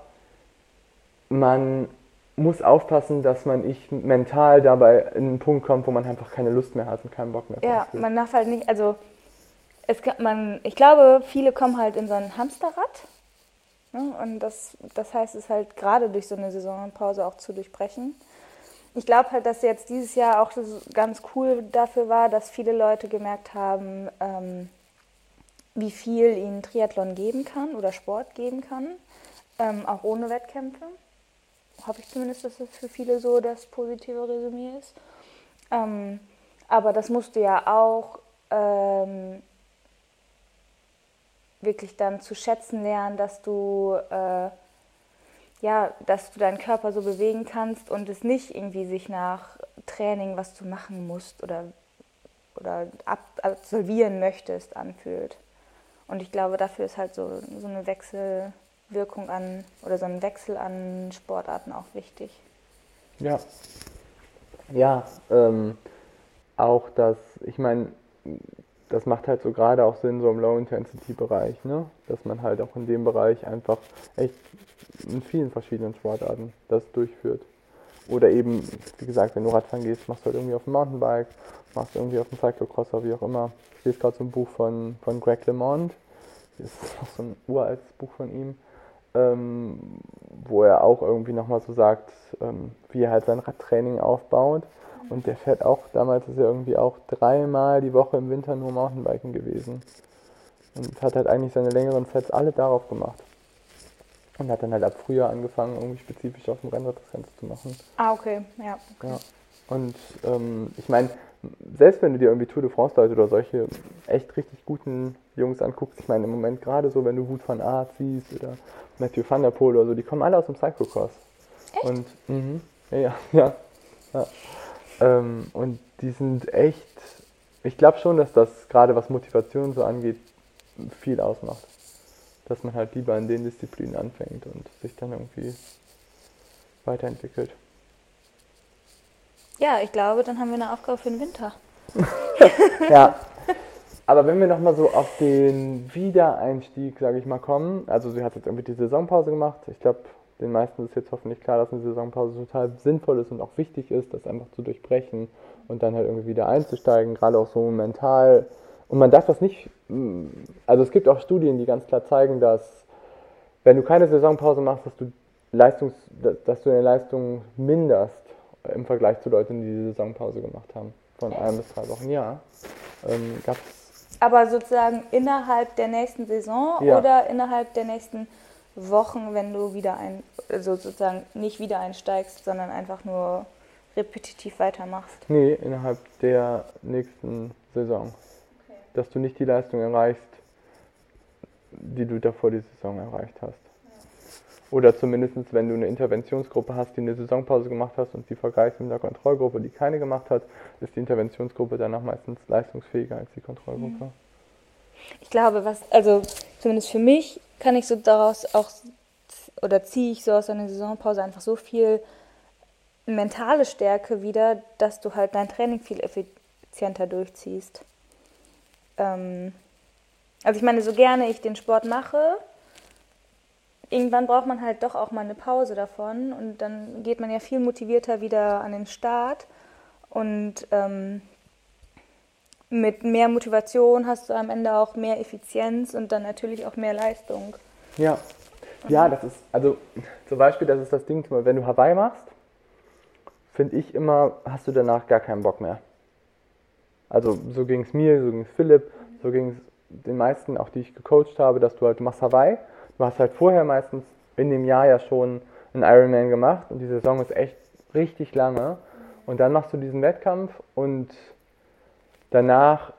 man muss aufpassen, dass man nicht mental dabei in einen Punkt kommt, wo man einfach keine Lust mehr hat und keinen Bock mehr Ja, man darf halt nicht, also es, man, ich glaube, viele kommen halt in so ein Hamsterrad. Ne? Und das, das heißt es halt gerade durch so eine Saisonpause auch zu durchbrechen. Ich glaube halt, dass jetzt dieses Jahr auch ganz cool dafür war, dass viele Leute gemerkt haben, ähm, wie viel ihnen Triathlon geben kann oder Sport geben kann, ähm, auch ohne Wettkämpfe habe ich zumindest, dass das für viele so das positive Resümee ist. Ähm, aber das musst du ja auch ähm, wirklich dann zu schätzen lernen, dass du äh, ja, dass du deinen Körper so bewegen kannst und es nicht irgendwie sich nach Training, was du machen musst oder, oder absolvieren möchtest, anfühlt. Und ich glaube, dafür ist halt so, so eine Wechsel, Wirkung an oder so ein Wechsel an Sportarten auch wichtig. Ja. Ja, ähm, auch das, ich meine, das macht halt so gerade auch Sinn, so im Low-Intensity-Bereich, ne? Dass man halt auch in dem Bereich einfach echt in vielen verschiedenen Sportarten das durchführt. Oder eben, wie gesagt, wenn du Radfahren gehst, machst du halt irgendwie auf dem Mountainbike, machst du irgendwie auf dem Cyclocrosser, wie auch immer. Ich lese gerade so ein Buch von, von Greg LeMond. Das ist auch so ein uraltes Buch von ihm, ähm, wo er auch irgendwie nochmal so sagt, ähm, wie er halt sein Radtraining aufbaut. Und der fährt auch, damals ist er irgendwie auch dreimal die Woche im Winter nur Mountainbiken gewesen. Und hat halt eigentlich seine längeren Sets alle darauf gemacht. Und hat dann halt ab Frühjahr angefangen, irgendwie spezifisch auf dem Rennrad das Ganze zu machen. Ah, okay, ja. Okay. ja. Und ähm, ich meine, selbst wenn du dir irgendwie Tour de France Leute oder solche echt richtig guten Jungs anguckst, ich meine im Moment gerade so, wenn du Wut van Aert siehst oder Matthew van der Poel oder so, die kommen alle aus dem Cyclocross. Echt? Und, mh, ja, ja, ja. Ähm, und die sind echt, ich glaube schon, dass das gerade was Motivation so angeht, viel ausmacht dass man halt lieber in den Disziplinen anfängt und sich dann irgendwie weiterentwickelt. Ja, ich glaube, dann haben wir eine Aufgabe für den Winter. ja, aber wenn wir nochmal so auf den Wiedereinstieg, sage ich mal, kommen, also sie hat jetzt irgendwie die Saisonpause gemacht. Ich glaube, den meisten ist jetzt hoffentlich klar, dass eine Saisonpause total sinnvoll ist und auch wichtig ist, das einfach zu durchbrechen und dann halt irgendwie wieder einzusteigen, gerade auch so mental und man darf das nicht, mm, also es gibt auch Studien, die ganz klar zeigen, dass wenn du keine Saisonpause machst, dass du, Leistungs, dass du deine Leistung minderst im Vergleich zu Leuten, die die Saisonpause gemacht haben. Von ein bis drei Wochen, ja. Ähm, gab's Aber sozusagen innerhalb der nächsten Saison ja. oder innerhalb der nächsten Wochen, wenn du wieder ein, also sozusagen nicht wieder einsteigst, sondern einfach nur repetitiv weitermachst? Nee, innerhalb der nächsten Saison dass du nicht die Leistung erreichst, die du davor die Saison erreicht hast. Oder zumindest, wenn du eine Interventionsgruppe hast, die eine Saisonpause gemacht hast und die vergleichst mit einer Kontrollgruppe, die keine gemacht hat, ist die Interventionsgruppe danach meistens leistungsfähiger als die Kontrollgruppe. Ich glaube, was, also zumindest für mich kann ich so daraus auch, oder ziehe ich so aus einer Saisonpause einfach so viel mentale Stärke wieder, dass du halt dein Training viel effizienter durchziehst. Ähm, also ich meine, so gerne ich den Sport mache, irgendwann braucht man halt doch auch mal eine Pause davon und dann geht man ja viel motivierter wieder an den Start und ähm, mit mehr Motivation hast du am Ende auch mehr Effizienz und dann natürlich auch mehr Leistung. Ja, ja, das ist, also zum Beispiel, das ist das Ding, wenn du Hawaii machst, finde ich immer, hast du danach gar keinen Bock mehr. Also so ging es mir, so ging es Philipp, so ging es den meisten, auch die ich gecoacht habe, dass du halt, du machst Hawaii, du hast halt vorher meistens in dem Jahr ja schon einen Ironman gemacht und die Saison ist echt richtig lange und dann machst du diesen Wettkampf und danach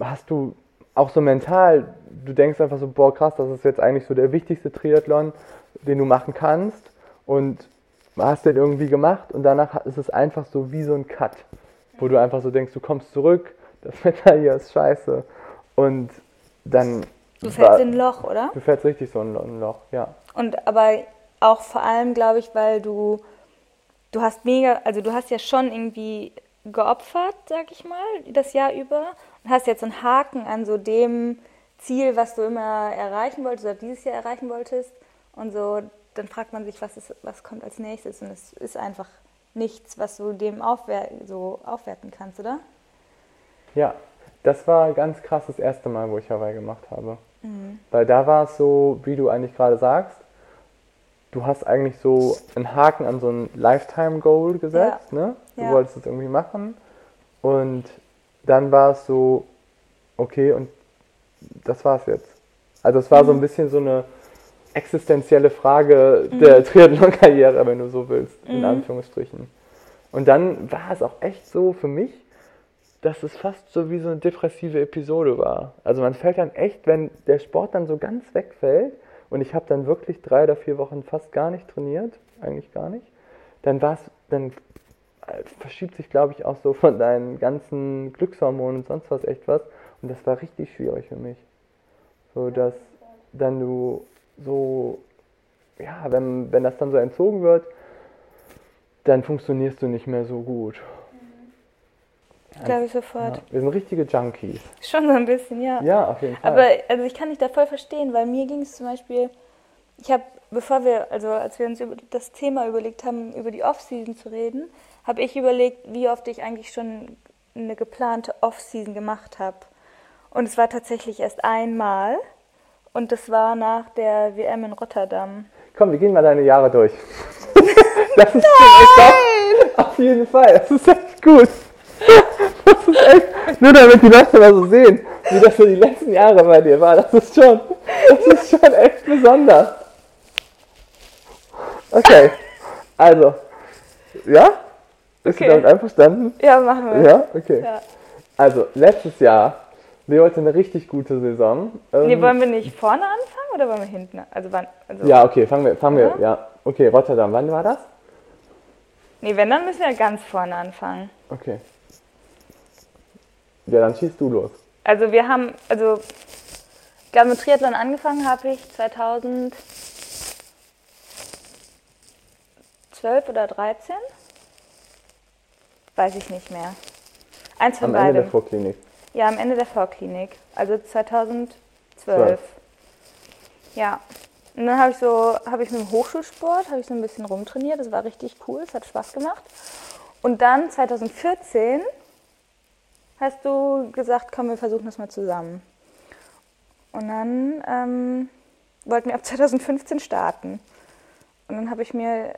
hast du auch so mental, du denkst einfach so, boah krass, das ist jetzt eigentlich so der wichtigste Triathlon, den du machen kannst und hast den irgendwie gemacht und danach ist es einfach so wie so ein Cut wo du einfach so denkst, du kommst zurück, das Wetter hier ist scheiße. Und dann. Du fällst in ein Loch, oder? Du fällst richtig so in ein Loch, ja. Und aber auch vor allem, glaube ich, weil du, du hast mega, also du hast ja schon irgendwie geopfert, sag ich mal, das Jahr über und hast jetzt einen Haken an so dem Ziel, was du immer erreichen wolltest oder dieses Jahr erreichen wolltest und so, dann fragt man sich, was, ist, was kommt als nächstes und es ist einfach nichts, was du dem aufwer so aufwerten kannst, oder? Ja, das war ganz krass das erste Mal, wo ich Hawaii gemacht habe. Mhm. Weil da war es so, wie du eigentlich gerade sagst, du hast eigentlich so einen Haken an so ein Lifetime-Goal gesetzt, ja. ne? Du ja. wolltest es irgendwie machen. Und dann war es so, okay, und das war's jetzt. Also es war mhm. so ein mhm. bisschen so eine existenzielle Frage mhm. der Triathlon-Karriere, wenn du so willst, in mhm. Anführungsstrichen. Und dann war es auch echt so für mich, dass es fast so wie so eine depressive Episode war. Also man fällt dann echt, wenn der Sport dann so ganz wegfällt und ich habe dann wirklich drei oder vier Wochen fast gar nicht trainiert, eigentlich gar nicht, dann war es, dann verschiebt sich, glaube ich, auch so von deinen ganzen Glückshormonen und sonst was echt was. Und das war richtig schwierig für mich. So, dass dann du so, ja, wenn, wenn das dann so entzogen wird, dann funktionierst du nicht mehr so gut. Glaube ich sofort. Ja, wir sind richtige Junkies. Schon so ein bisschen, ja. Ja, auf jeden Fall. Aber also ich kann dich da voll verstehen, weil mir ging es zum Beispiel, ich habe, bevor wir, also als wir uns über das Thema überlegt haben, über die Off-Season zu reden, habe ich überlegt, wie oft ich eigentlich schon eine geplante Off-Season gemacht habe. Und es war tatsächlich erst einmal. Und das war nach der WM in Rotterdam. Komm, wir gehen mal deine Jahre durch. das ist Nein! Auf jeden Fall, das ist echt gut. Das ist echt, nur damit die Leute mal so sehen, wie das so die letzten Jahre bei dir war. Das ist schon, das ist schon echt besonders. Okay, also, ja? Bist okay. du damit einverstanden? Ja, machen wir. Ja, okay. Ja. Also, letztes Jahr, wir hatten eine richtig gute Saison. Nee, ähm, wollen wir nicht vorne anfangen oder wollen wir hinten? Also wann, also ja, okay, fangen wir, fangen wir, ja. Okay, Rotterdam, wann war das? Nee, wenn, dann müssen wir ganz vorne anfangen. Okay. Ja, dann schießt du los. Also wir haben, also ich glaube mit Triathlon angefangen habe ich 2012 oder 13. Weiß ich nicht mehr. Eins von Am beidem. Ende der Vorklinik. Ja, am Ende der Vorklinik. Also 2012. 12. Ja. Und dann habe ich so, habe ich mit dem Hochschulsport, habe ich so ein bisschen rumtrainiert. Das war richtig cool, es hat Spaß gemacht. Und dann 2014 hast du gesagt, komm, wir versuchen das mal zusammen. Und dann ähm, wollten wir ab 2015 starten. Und dann habe ich mir,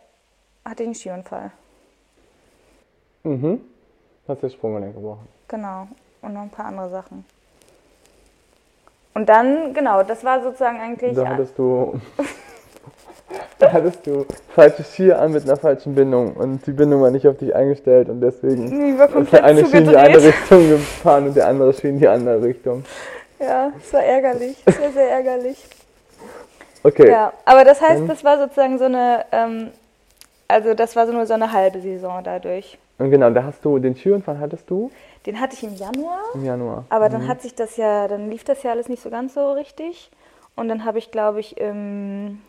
hatte ich einen Skiunfall. Mhm. Hast du das Sprunggelenk gebrochen. Genau. Und noch ein paar andere Sachen. Und dann, genau, das war sozusagen eigentlich. Da hattest du. da hattest du falsche Skier an mit einer falschen Bindung und die Bindung war nicht auf dich eingestellt und deswegen ist der eine Ski in die eine Richtung gefahren und der andere Ski in die andere Richtung. Ja, es war ärgerlich, sehr, sehr ärgerlich. Okay. Ja, aber das heißt, das war sozusagen so eine, ähm, also das war so nur so eine halbe Saison dadurch. Und genau, da hast du den Skiunfall hattest du? Den hatte ich im Januar. Im Januar. Aber mhm. dann hat sich das ja, dann lief das ja alles nicht so ganz so richtig. Und dann habe ich, glaube ich, im.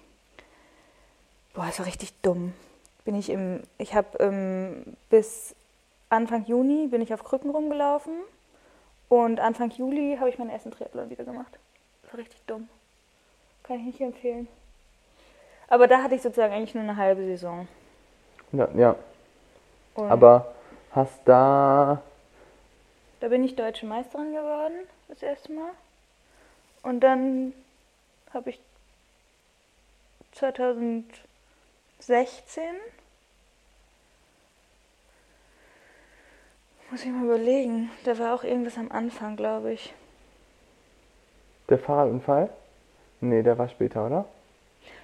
Boah, es war richtig dumm. Bin ich im. Ich habe ähm, bis Anfang Juni bin ich auf Krücken rumgelaufen. Und Anfang Juli habe ich meinen ersten Triathlon wieder gemacht. Das war richtig dumm. Kann ich nicht empfehlen. Aber da hatte ich sozusagen eigentlich nur eine halbe Saison. Ja. ja. Aber hast da da bin ich deutsche Meisterin geworden, das erste Mal. Und dann habe ich 2016 muss ich mal überlegen, da war auch irgendwas am Anfang, glaube ich. Der Fahrradunfall? Nee, der war später, oder?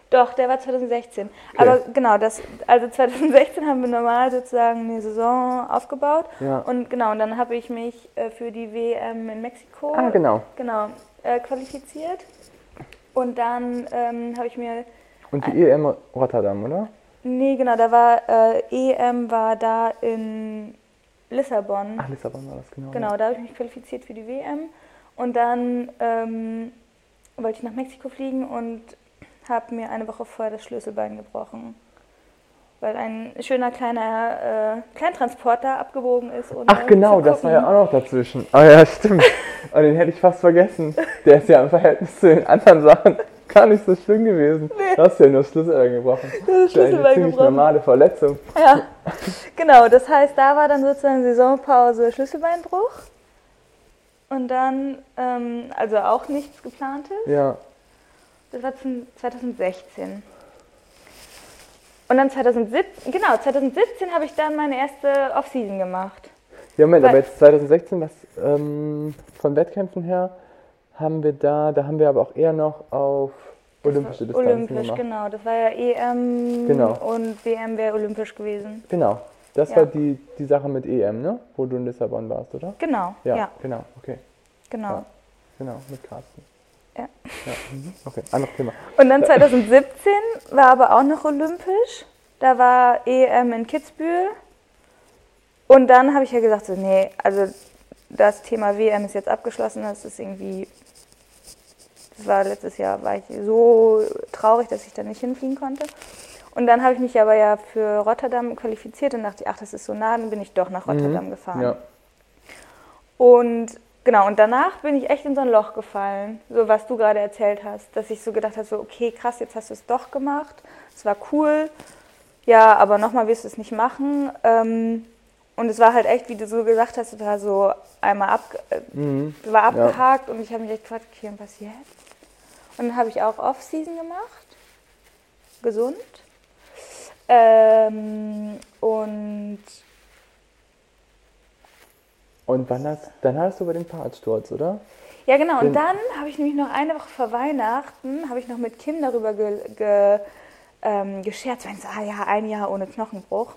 Doch, der war 2016. Okay. Aber genau, das, also 2016 haben wir normal sozusagen eine Saison aufgebaut. Ja. Und genau, und dann habe ich mich äh, für die WM in Mexiko ah, genau. Genau, äh, qualifiziert. Und dann ähm, habe ich mir. Und die EM Rotterdam, oder? Nee, genau, da war äh, EM war da in Lissabon. Ach, Lissabon war das, genau. Genau, da habe ich mich qualifiziert für die WM. Und dann ähm, wollte ich nach Mexiko fliegen und habe mir eine Woche vorher das Schlüsselbein gebrochen. Weil ein schöner kleiner äh, Kleintransporter abgebogen ist. Ach genau, das war ja auch noch dazwischen. Ah ja, stimmt. Und den hätte ich fast vergessen. Der ist ja im Verhältnis zu den anderen Sachen gar nicht so schlimm gewesen. Nee. Du hast ja nur Schlüsselbein gebrochen. Das, das ist eine ziemlich gebrochen. normale Verletzung. Ja, genau. Das heißt, da war dann sozusagen Saisonpause Schlüsselbeinbruch. Und dann, ähm, also auch nichts geplantes. Ja. Das war 2016. Und dann 2017, genau, 2017 habe ich dann meine erste Off-Season gemacht. Ja, Moment, Weil, aber jetzt 2016, was ähm, von Wettkämpfen her, haben wir da, da haben wir aber auch eher noch auf olympische Distanzen Olympisch, gemacht. genau. Das war ja EM genau. und WM wäre olympisch gewesen. Genau. Das ja. war die, die Sache mit EM, ne? Wo du in Lissabon warst, oder? Genau. Ja, ja. genau, okay. Genau. Ja, genau, mit Carsten. Ja. Mhm. Okay, anderes Thema. Und dann 2017 war aber auch noch olympisch. Da war EM in Kitzbühel. Und dann habe ich ja gesagt, so, nee, also das Thema WM ist jetzt abgeschlossen. Das ist irgendwie, war letztes Jahr, war ich so traurig, dass ich da nicht hinfliegen konnte. Und dann habe ich mich aber ja für Rotterdam qualifiziert und dachte, ach, das ist so nah, dann bin ich doch nach Rotterdam mhm. gefahren. Ja. Und genau, und danach bin ich echt in so ein Loch gefallen, so was du gerade erzählt hast, dass ich so gedacht habe, so okay, krass, jetzt hast du es doch gemacht, es war cool, ja, aber nochmal wirst du es nicht machen. Ähm, und es war halt echt, wie du so gesagt hast, es war so einmal ab, äh, mhm. war abgehakt ja. und ich habe mich echt gefragt, okay, und was jetzt? Und dann habe ich auch Off-Season gemacht, gesund. Ähm, und und wann hast, dann hattest du aber den Fahrradsturz, oder? Ja, genau. Den und dann habe ich nämlich noch eine Woche vor Weihnachten, habe ich noch mit Kim darüber ge, ge, ähm, gescherzt, wenn es, ah ja, ein Jahr ohne Knochenbruch.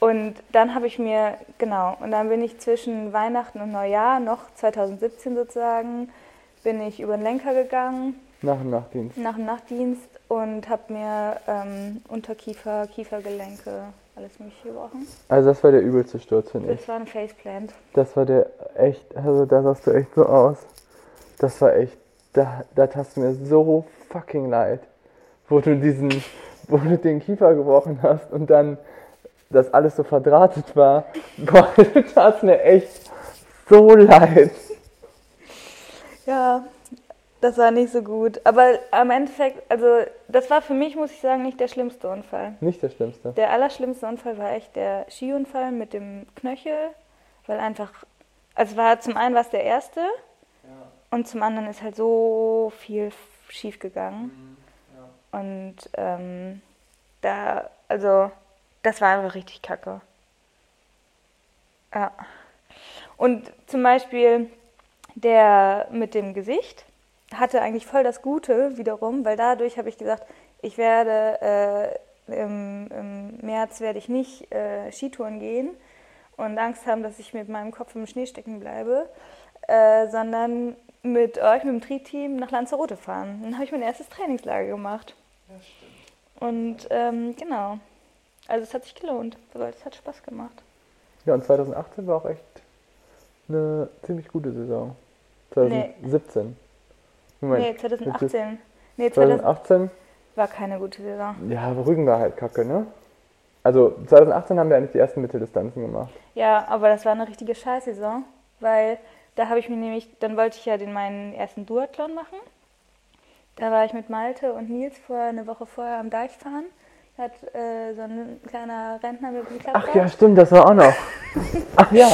Und dann habe ich mir, genau, und dann bin ich zwischen Weihnachten und Neujahr, noch 2017 sozusagen, bin ich über den Lenker gegangen. Nach dem Nachtdienst. Nach dem Nachtdienst und habe mir ähm, Unterkiefer, Kiefergelenke alles mögliche gebrochen. Also das war der übelste Sturz, finde ich. Das war ein Faceplant. Das war der echt, also da sahst du echt so aus. Das war echt, da, da tat mir so fucking leid. Wo du diesen, wo du den Kiefer gebrochen hast und dann das alles so verdrahtet war. Boah, du tat mir echt so leid. Ja, das war nicht so gut. Aber am Endeffekt, also das war für mich, muss ich sagen, nicht der schlimmste Unfall. Nicht der schlimmste. Der allerschlimmste Unfall war echt der Skiunfall mit dem Knöchel, weil einfach, also war zum einen war es der erste ja. und zum anderen ist halt so viel schief gegangen. Mhm. Ja. Und ähm, da, also das war einfach richtig kacke. Ja. Und zum Beispiel der mit dem Gesicht, hatte eigentlich voll das Gute wiederum, weil dadurch habe ich gesagt, ich werde äh, im, im, März werde ich nicht äh, Skitouren gehen und Angst haben, dass ich mit meinem Kopf im Schnee stecken bleibe, äh, sondern mit euch, mit dem Tri-Team nach Lanzarote fahren. Dann habe ich mein erstes Trainingslager gemacht. Ja, stimmt. Und ähm, genau. Also es hat sich gelohnt, weil es hat Spaß gemacht. Ja, und 2018 war auch echt eine ziemlich gute Saison. 2017. Nee. Moment. Nee, 2018. Nee, 2018 war keine gute Saison. Ja, aber Rügen war halt kacke, ne? Also 2018 haben wir eigentlich die ersten Mitteldistanzen gemacht. Ja, aber das war eine richtige Scheißsaison, weil da habe ich mir nämlich, dann wollte ich ja den meinen ersten Duathlon machen. Da war ich mit Malte und Nils vor eine Woche vorher am Deich fahren. Da hat äh, so ein kleiner Rentner mit dem Klappband. Ach ja, stimmt, das war auch noch. Ach ja.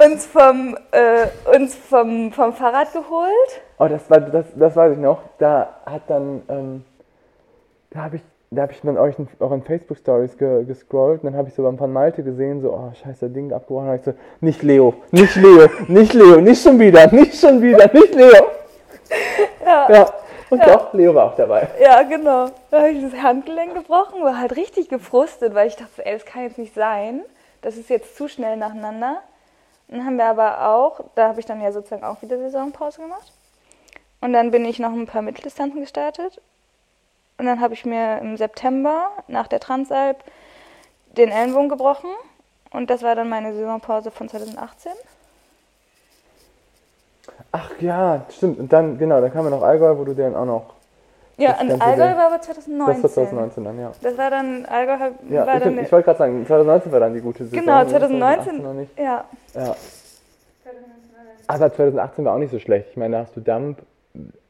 Und, uns vom, äh, uns vom, vom Fahrrad geholt. Oh, das war das, das weiß ich noch. Da hat dann, ähm, da habe ich, da habe ich dann euch euren Facebook Stories ge, gescrollt und dann habe ich so beim Pan Malte gesehen, so, oh scheiße, Ding abgebrochen. Da ich so, nicht Leo, nicht Leo, nicht Leo, nicht schon wieder, nicht schon wieder, nicht Leo. Ja. ja. Und ja. doch, Leo war auch dabei. Ja, genau. Da habe ich das Handgelenk gebrochen, war halt richtig gefrustet, weil ich dachte, ey, das kann jetzt nicht sein. Das ist jetzt zu schnell nacheinander. Dann haben wir aber auch, da habe ich dann ja sozusagen auch wieder Saisonpause gemacht. Und dann bin ich noch ein paar Mitteldistanzen gestartet. Und dann habe ich mir im September nach der Transalp den Ellenbogen gebrochen. Und das war dann meine Saisonpause von 2018. Ach ja, stimmt. Und dann, genau, dann kam ja noch Allgäu, wo du den auch noch ja, und Allgäu war aber 2019. Das war 2019 dann, ja. Das war dann, Allgäu ja, war ich, dann... Ich wollte gerade sagen, 2019 war dann die gute Saison. Genau, 2019, ja. ja. Aber 2018 war auch nicht so schlecht. Ich meine, da hast du Dump...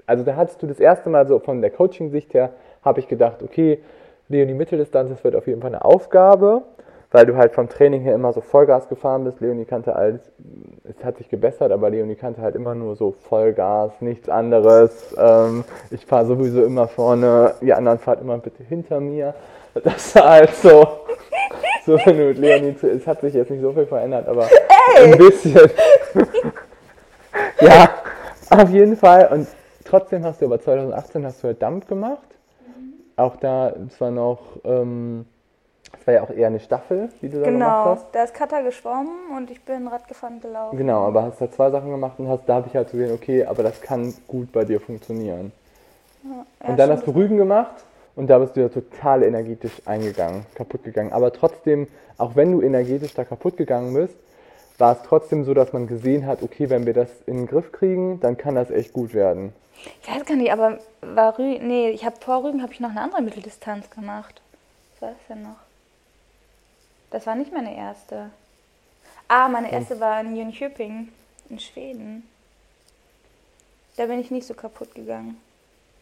Also da hattest du das erste Mal so von der Coaching-Sicht her, habe ich gedacht, okay, Leonie Mitteldistanz, das wird auf jeden Fall eine Aufgabe weil du halt vom Training her immer so Vollgas gefahren bist. Leonie kannte alles, es hat sich gebessert, aber Leonie kannte halt immer nur so Vollgas, nichts anderes. Ähm, ich fahre sowieso immer vorne, die anderen fahrt immer bitte hinter mir. Das war halt so, so wenn du mit Leonie, es hat sich jetzt nicht so viel verändert, aber Ey! ein bisschen. ja, auf jeden Fall. Und trotzdem hast du aber 2018 hast du halt Dampf gemacht. Mhm. Auch da, zwar noch, ähm, das war ja auch eher eine Staffel, die du da genau, gemacht hast. Genau, da ist Kata geschwommen und ich bin Rad gefahren gelaufen. Genau, aber hast da zwei Sachen gemacht und hast, da habe ich halt gesehen, okay, aber das kann gut bei dir funktionieren. Ja, und dann hast du Rügen gemacht und da bist du ja total energetisch eingegangen, kaputt gegangen. Aber trotzdem, auch wenn du energetisch da kaputt gegangen bist, war es trotzdem so, dass man gesehen hat, okay, wenn wir das in den Griff kriegen, dann kann das echt gut werden. Ich weiß gar nicht, aber war Rügen, nee, ich habe vor Rügen habe ich noch eine andere Mitteldistanz gemacht. Was war das denn noch? Das war nicht meine erste. Ah, meine erste war in Jönköping in Schweden. Da bin ich nicht so kaputt gegangen.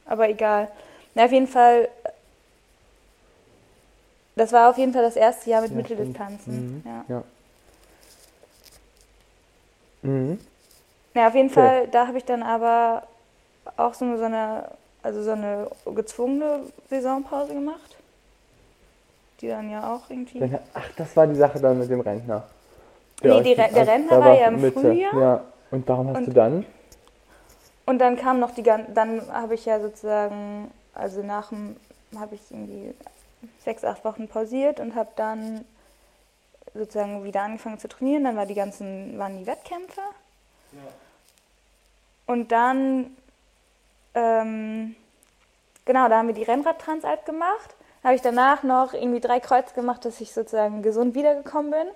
Aber egal. Na, auf jeden Fall. Das war auf jeden Fall das erste Jahr mit Ja, Mitteldistanzen. Mhm. Ja. Ja. Mhm. Ja, auf jeden Okay. Fall, da habe ich dann aber auch so eine, so eine, also so eine gezwungene Saisonpause gemacht. Die dann ja auch irgendwie. Ach, das war die Sache dann mit dem Rentner. Nee, euch- die der also, Rentner war ja im Mitte. Frühjahr. Ja. Und warum hast Und- du dann? Und dann kam noch die ganze, dann habe ich ja sozusagen, also nach dem, habe ich irgendwie sechs, acht Wochen pausiert und habe dann sozusagen wieder angefangen zu trainieren. Dann war die ganzen, waren die Wettkämpfe. Und dann, ähm, genau, da haben wir die Rennrad-Transalp gemacht. Habe ich danach noch irgendwie drei Kreuze gemacht, dass ich sozusagen gesund wiedergekommen bin.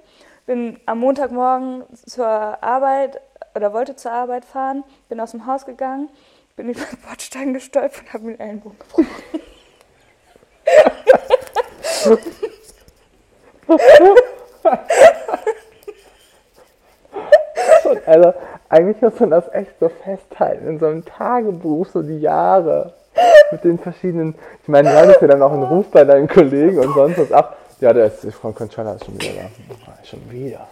Bin am Montagmorgen zur Arbeit oder wollte zur Arbeit fahren, bin aus dem Haus gegangen, bin über den Bordstein gestolpert und habe mir den Ellenbogen gebrochen. Also, eigentlich muss man das echt so festhalten, in so einem Tagebuch, so die Jahre mit den verschiedenen. Ich meine, du hattest ja dann auch einen Ruf bei deinen Kollegen und sonst was. Ach, ja, der ist, Frau Conchalla ist schon wieder da. Ah, Schon wieder.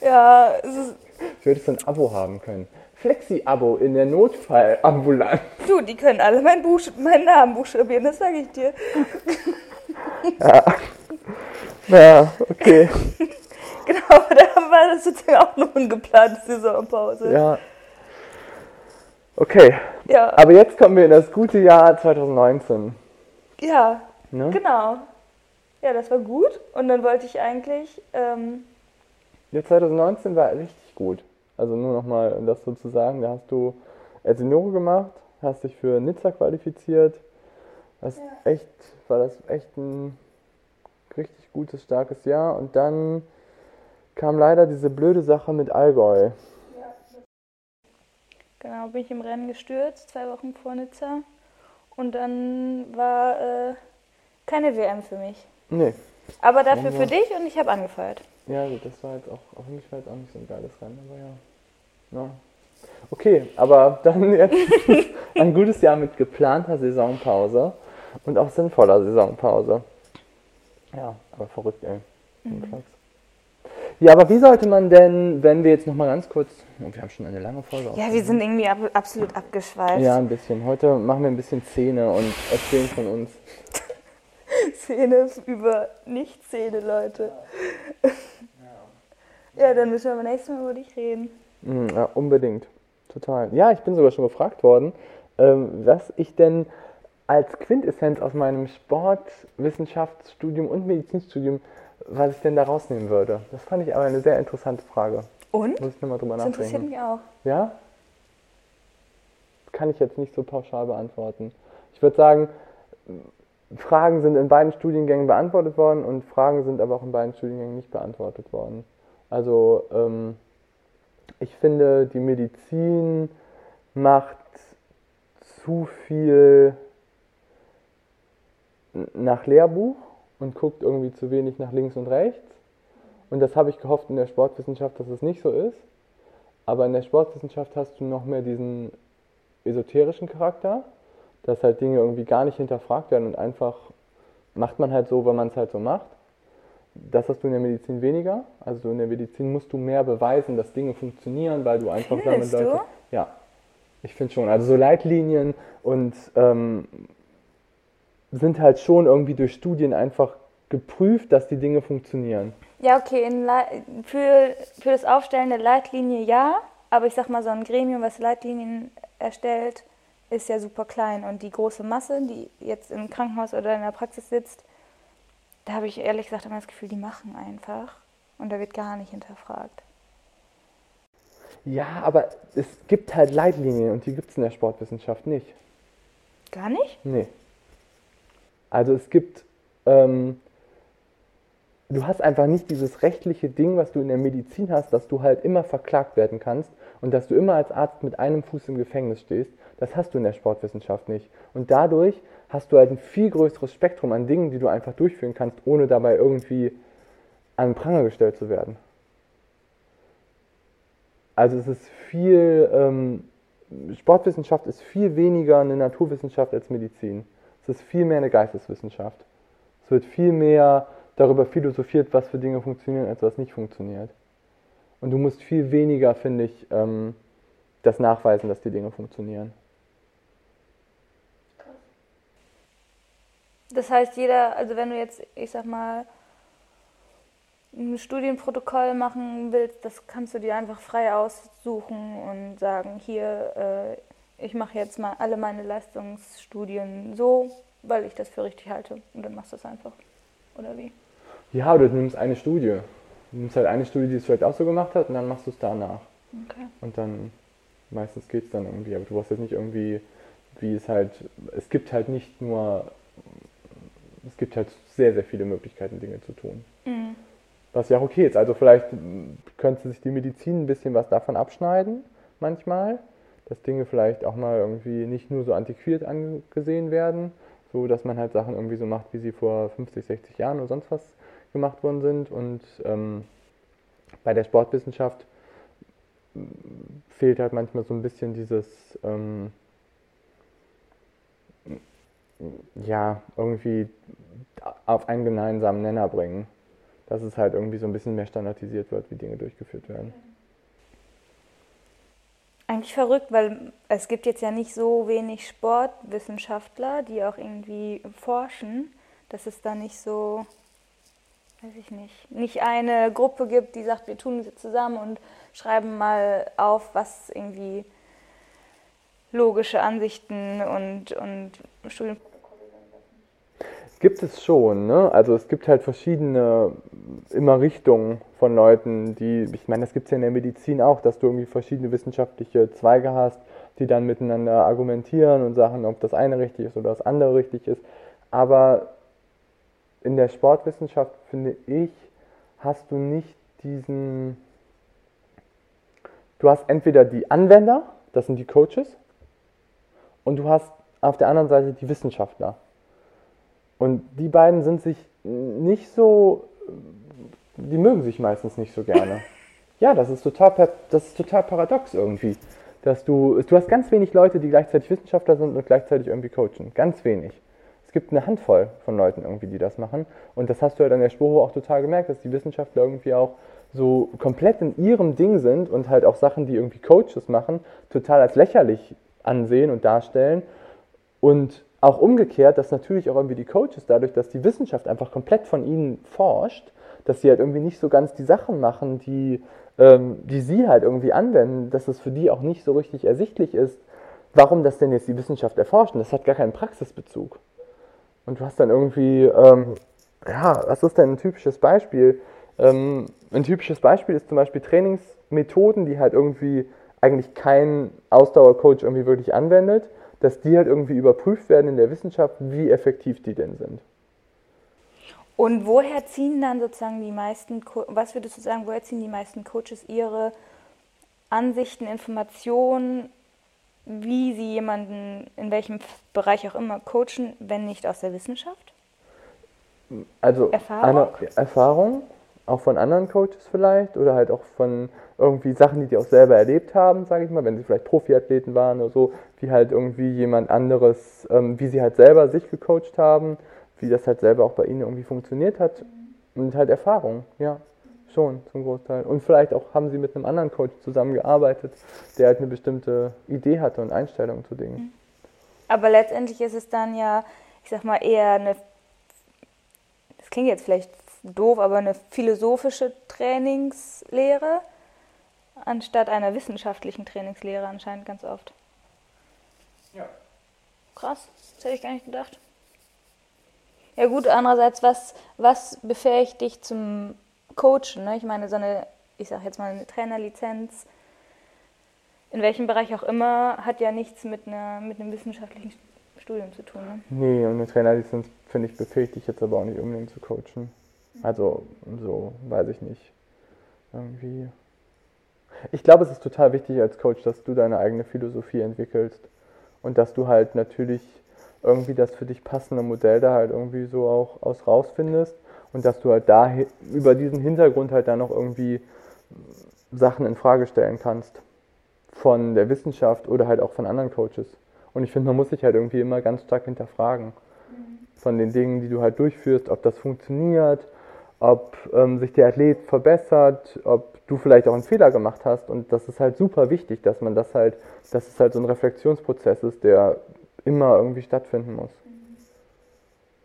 Ja, es ist, Ich würde so ein Abo haben können. Flexi-Abo in der Notfallambulanz. du, die können alle meinen, Buch, meinen Namen buchstabieren, das sage ich dir. Ja, okay. Genau, aber da war das sozusagen auch eine ungeplante Saisonpause. Ja. Okay, Ja, aber jetzt kommen wir in das gute Jahr 2019. ja Ne? genau. Ja, das war gut. Und dann wollte ich eigentlich, ähm, Ja, 2019 war richtig gut. Also nur nochmal, um das so zu sagen, da hast du Elsinore gemacht, hast dich für Nizza qualifiziert. Das echt, war das echt ein richtig gutes, starkes Jahr. Und dann kam leider diese blöde Sache mit Allgäu. Genau, bin ich im Rennen gestürzt, zwei Wochen vor Nizza. Und dann war äh, keine WM für mich. Nee, Aber dafür für dich und ich habe angefeuert. ja, gut, das war jetzt auch, auch für mich war jetzt auch nicht so ein geiles Rennen, aber ja. ja. Okay, aber dann jetzt ein gutes Jahr mit geplanter Saisonpause und auch sinnvoller Saisonpause. Ja, aber verrückt, ey. Unfassbar. Ja, aber wie sollte man denn, wenn wir jetzt nochmal ganz kurz, oh, wir haben schon eine lange Folge. Ja, wir sind irgendwie ab, absolut abgeschweift. Ja, ein bisschen. Heute machen wir ein bisschen Szene und erzählen von uns. Szene über Nicht-Szene, Leute. Ja, dann müssen wir beim nächsten Mal über dich reden. Mhm, Ja, unbedingt. Total. Ja, ich bin sogar schon gefragt worden, ähm, was ich denn als Quintessenz aus meinem Sportwissenschaftsstudium und Medizinstudium, was ich denn da rausnehmen würde. Das fand ich aber eine sehr interessante Frage. Und? Muss ich nochmal drüber Das interessiert nachdenken. mich auch. Ja? Kann ich jetzt nicht so pauschal beantworten. Ich würde sagen, Fragen sind in beiden Studiengängen beantwortet worden und Fragen sind aber auch in beiden Studiengängen nicht beantwortet worden. Also ähm, ich finde, die Medizin macht zu viel nach Lehrbuch und guckt irgendwie zu wenig nach links und rechts. Und das habe ich gehofft in der Sportwissenschaft, dass es nicht so ist. Aber in der Sportwissenschaft hast du noch mehr diesen esoterischen Charakter, dass halt Dinge irgendwie gar nicht hinterfragt werden und einfach macht man halt so, weil man es halt so macht. Das hast du in der Medizin weniger. Also in der Medizin musst du mehr beweisen, dass Dinge funktionieren, weil du einfach damit Findest du? Leute. Ja, ich finde schon. Also so Leitlinien und ähm, sind halt schon irgendwie durch Studien einfach geprüft, dass die Dinge funktionieren. Ja, okay, für, für das Aufstellen der Leitlinie ja, aber ich sag mal, so ein Gremium, was Leitlinien erstellt, ist ja super klein. Und die große Masse, die jetzt im Krankenhaus oder in der Praxis sitzt, da habe ich ehrlich gesagt immer das Gefühl, die machen einfach. Und da wird gar nicht hinterfragt. Ja, aber es gibt halt Leitlinien und die gibt es in der Sportwissenschaft nicht. Gar nicht? Nee. Also es gibt, ähm, du hast einfach nicht dieses rechtliche Ding, was du in der Medizin hast, dass du halt immer verklagt werden kannst und dass du immer als Arzt mit einem Fuß im Gefängnis stehst. Das hast du in der Sportwissenschaft nicht. Und dadurch hast du halt ein viel größeres Spektrum an Dingen, die du einfach durchführen kannst, ohne dabei irgendwie an den Pranger gestellt zu werden. Also es ist viel, ähm, Sportwissenschaft ist viel weniger eine Naturwissenschaft als Medizin. Es ist viel mehr eine Geisteswissenschaft. Es wird viel mehr darüber philosophiert, was für Dinge funktionieren, als was nicht funktioniert. Und du musst viel weniger, finde ich, ähm, das nachweisen, dass die Dinge funktionieren. Das heißt, jeder, also wenn du jetzt, ich sag mal, ein Studienprotokoll machen willst, das kannst du dir einfach frei aussuchen und sagen, hier, äh, ich mache jetzt mal alle meine Leistungsstudien so, weil ich das für richtig halte. Und dann machst du es einfach. Oder wie? Ja, oder du nimmst eine Studie. Du nimmst halt eine Studie, die es vielleicht auch so gemacht hat, und dann machst du es danach. Okay. Und dann, meistens geht es dann irgendwie, aber du brauchst jetzt nicht irgendwie, wie es halt, es gibt halt nicht nur, es gibt halt sehr, sehr viele Möglichkeiten, Dinge zu tun. Mhm. Was ja auch okay ist. Also vielleicht könnte sich die Medizin ein bisschen was davon abschneiden, manchmal, dass Dinge vielleicht auch mal irgendwie nicht nur so antiquiert angesehen werden, so dass man halt Sachen irgendwie so macht, wie sie vor 50, 60 Jahren oder sonst was gemacht worden sind. Und ähm, bei der Sportwissenschaft fehlt halt manchmal so ein bisschen dieses, ähm, ja, irgendwie auf einen gemeinsamen Nenner bringen. Dass es halt irgendwie so ein bisschen mehr standardisiert wird, wie Dinge durchgeführt werden. Eigentlich verrückt, weil es gibt jetzt ja nicht so wenig Sportwissenschaftler, die auch irgendwie forschen, dass es da nicht so weiß ich nicht, nicht eine Gruppe gibt, die sagt, wir tun sie zusammen und schreiben mal auf, was irgendwie logische Ansichten und, und sind. Gibt es schon, ne? Also es gibt halt verschiedene immer Richtungen von Leuten, die, ich meine, das gibt es ja in der Medizin auch, dass du irgendwie verschiedene wissenschaftliche Zweige hast, die dann miteinander argumentieren und sagen, ob das eine richtig ist oder das andere richtig ist. Aber in der Sportwissenschaft, finde ich, hast du nicht diesen. Du hast entweder die Anwender, das sind die Coaches, und du hast auf der anderen Seite die Wissenschaftler. Und die beiden sind sich nicht so, die mögen sich meistens nicht so gerne. Ja, das ist total, das ist total paradox irgendwie. Dass du, du hast ganz wenig Leute, die gleichzeitig Wissenschaftler sind und gleichzeitig irgendwie coachen. Ganz wenig es gibt eine Handvoll von Leuten irgendwie, die das machen. Und das hast du halt an der Sporo auch total gemerkt, dass die Wissenschaftler irgendwie auch so komplett in ihrem Ding sind und halt auch Sachen, die irgendwie Coaches machen, total als lächerlich ansehen und darstellen. Und auch umgekehrt, dass natürlich auch irgendwie die Coaches dadurch, dass die Wissenschaft einfach komplett von ihnen forscht, dass sie halt irgendwie nicht so ganz die Sachen machen, die, ähm, die sie halt irgendwie anwenden, dass es für die auch nicht so richtig ersichtlich ist, warum das denn jetzt die Wissenschaft erforscht. Und das hat gar keinen Praxisbezug. Und du hast dann irgendwie, ähm, ja, was ist denn ein typisches Beispiel? Ähm, ein typisches Beispiel ist zum Beispiel Trainingsmethoden, die halt irgendwie eigentlich kein Ausdauercoach irgendwie wirklich anwendet, dass die halt irgendwie überprüft werden in der Wissenschaft, wie effektiv die denn sind. Und woher ziehen dann sozusagen die meisten, was würdest du sagen, woher ziehen die meisten Coaches ihre Ansichten, Informationen wie Sie jemanden in welchem Bereich auch immer coachen, wenn nicht aus der Wissenschaft? Also Erfahrung, Erfahrung auch von anderen Coaches vielleicht oder halt auch von irgendwie Sachen, die die auch selber erlebt haben, sage ich mal, wenn sie vielleicht Profiathleten waren oder so, wie halt irgendwie jemand anderes, ähm, wie sie halt selber sich gecoacht haben, wie das halt selber auch bei ihnen irgendwie funktioniert hat und halt Erfahrung, ja. Schon, zum Großteil. Und vielleicht auch haben sie mit einem anderen Coach zusammengearbeitet, der halt eine bestimmte Idee hatte und Einstellung zu Dingen. Mhm. Aber letztendlich ist es dann ja, ich sag mal, eher eine, das klingt jetzt vielleicht doof, aber eine philosophische Trainingslehre anstatt einer wissenschaftlichen Trainingslehre anscheinend ganz oft. Ja. Krass, das hätte ich gar nicht gedacht. Ja gut, andererseits, was, was befähigt dich zum coachen. Ne? Ich meine, so eine, ich sag jetzt mal, eine Trainerlizenz, in welchem Bereich auch immer, hat ja nichts mit, einer, mit einem wissenschaftlichen Studium zu tun. Ne? Nee, und eine Trainerlizenz, finde ich, befähigt dich jetzt aber auch nicht unbedingt zu coachen. Also, so, weiß ich nicht. Irgendwie. Ich glaube, es ist total wichtig als Coach, dass du deine eigene Philosophie entwickelst und dass du halt natürlich irgendwie das für dich passende Modell da halt irgendwie so auch aus rausfindest und dass du halt da über diesen Hintergrund halt dann noch irgendwie Sachen in Frage stellen kannst. Von der Wissenschaft oder halt auch von anderen Coaches. Und ich finde, man muss sich halt irgendwie immer ganz stark hinterfragen. Mhm. Von den Dingen, die du halt durchführst, ob das funktioniert, ob ähm, sich der Athlet verbessert, ob du vielleicht auch einen Fehler gemacht hast. Und das ist halt super wichtig, dass man das halt, dass es halt so ein Reflexionsprozess ist, der immer irgendwie stattfinden muss.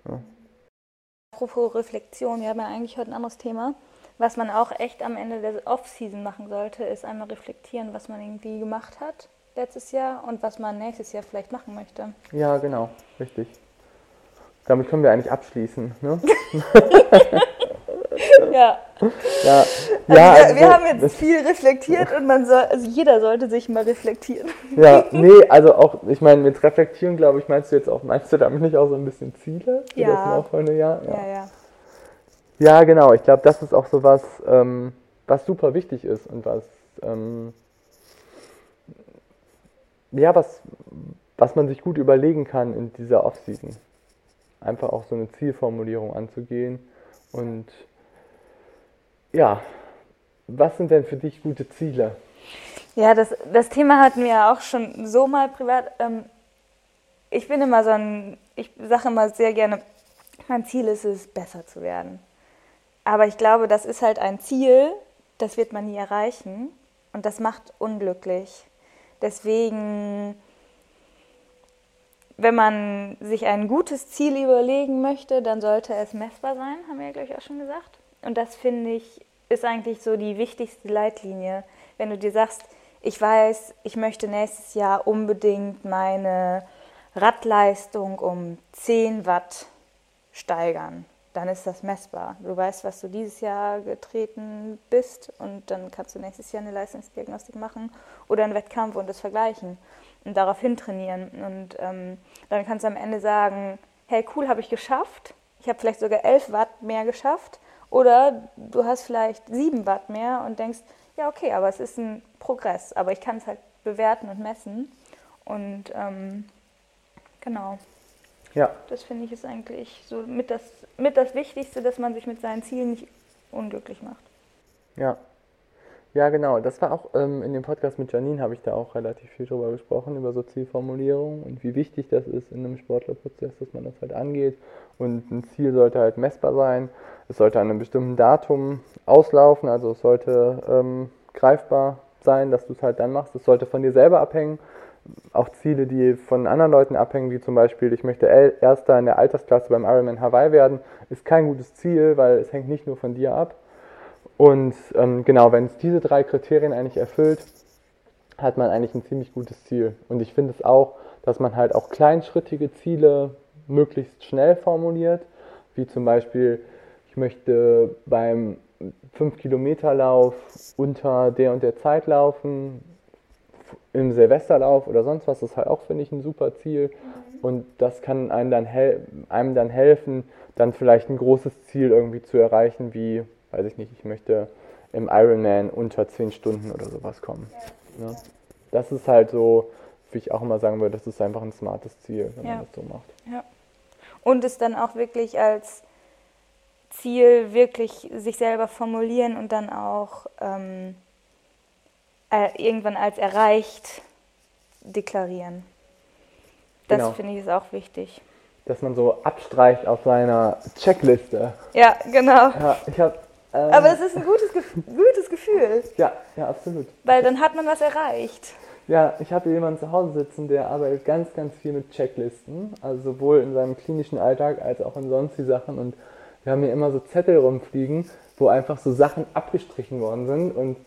Ja. Apropos Reflexion, wir haben ja eigentlich heute ein anderes Thema. Was man auch echt am Ende der Off-Season machen sollte, ist einmal reflektieren, was man irgendwie gemacht hat letztes Jahr und was man nächstes Jahr vielleicht machen möchte. Ja, genau, richtig. Damit können wir eigentlich abschließen. Ne? ja. Ja, also ja also, wir, haben jetzt viel reflektiert und man soll, also jeder sollte sich mal reflektieren. Ja, nee, also auch, ich meine, mit reflektieren, glaube ich, meinst du jetzt auch, meinst du damit nicht auch so ein bisschen Ziele? Ja. Das auch Jahr? Ja. ja, ja. Ja, genau. Ich glaube, das ist auch so was, ähm, was super wichtig ist und was, ähm, ja, was, was man sich gut überlegen kann in dieser Off-Season. Einfach auch so eine Zielformulierung anzugehen und ja, was sind denn für dich gute Ziele? Ja, das, das Thema hatten wir ja auch schon so mal privat. Ähm, ich bin immer so ein, ich sage immer sehr gerne, mein Ziel ist es, besser zu werden. Aber ich glaube, das ist halt ein Ziel, das wird man nie erreichen und das macht unglücklich. Deswegen, wenn man sich ein gutes Ziel überlegen möchte, dann sollte es messbar sein, haben wir ja gleich auch schon gesagt. Und das finde ich ist eigentlich so die wichtigste Leitlinie. Wenn du dir sagst, ich weiß, ich möchte nächstes Jahr unbedingt meine Radleistung um 10 Watt steigern, dann ist das messbar. Du weißt, was du dieses Jahr getreten bist und dann kannst du nächstes Jahr eine Leistungsdiagnostik machen oder einen Wettkampf und das vergleichen und daraufhin trainieren. Und ähm, dann kannst du am Ende sagen, hey cool, habe ich geschafft. Ich habe vielleicht sogar 11 Watt mehr geschafft oder du hast vielleicht 7 Watt mehr und denkst, ja, okay, aber es ist ein Progress. Aber ich kann es halt bewerten und messen. Und ähm, genau. Ja. Das finde ich ist eigentlich so mit das, mit das Wichtigste, dass man sich mit seinen Zielen nicht unglücklich macht. Ja, ja, genau. Das war auch ähm, in dem Podcast mit Janine, habe ich da auch relativ viel drüber gesprochen, über so Zielformulierung und wie wichtig das ist in einem Sportlerprozess, dass man das halt angeht. Und ein Ziel sollte halt messbar sein. Es sollte an einem bestimmten Datum auslaufen, also es sollte ähm, greifbar sein, dass du es halt dann machst. Es sollte von dir selber abhängen. Auch Ziele, die von anderen Leuten abhängen, wie zum Beispiel, ich möchte Erster in der Altersklasse beim Ironman Hawaii werden, ist kein gutes Ziel, weil es hängt nicht nur von dir ab und ähm, genau, wenn es diese drei Kriterien eigentlich erfüllt, hat man eigentlich ein ziemlich gutes Ziel. Und ich finde es auch, dass man halt auch kleinschrittige Ziele möglichst schnell formuliert, wie zum Beispiel, ich möchte beim 5-Kilometer-Lauf unter der und der Zeit laufen, im Silvesterlauf oder sonst was, das ist halt auch, finde ich, ein super Ziel. Und das kann einem dann, einem dann helfen, dann vielleicht ein großes Ziel irgendwie zu erreichen, wie weiß ich nicht, ich möchte im Ironman unter 10 Stunden oder sowas kommen. Ja. Ne? Das ist halt so, wie ich auch immer sagen würde, das ist einfach ein smartes Ziel, wenn ja. man das so macht. Ja. Und es dann auch wirklich als Ziel wirklich sich selber formulieren und dann auch ähm, äh, irgendwann als erreicht deklarieren. Das genau. finde ich ist auch wichtig. Dass man so abstreicht auf seiner Checkliste. Ja, genau. Ja, ich habe ähm, Aber es ist ein gutes, gutes Gefühl. Ja, ja, absolut. Weil dann hat man was erreicht. Ja, ich habe jemanden zu Hause sitzen, der arbeitet ganz, ganz viel mit Checklisten. Also sowohl in seinem klinischen Alltag als auch in sonstigen Sachen. Und wir haben hier immer so Zettel rumfliegen, wo einfach so Sachen abgestrichen worden sind. Und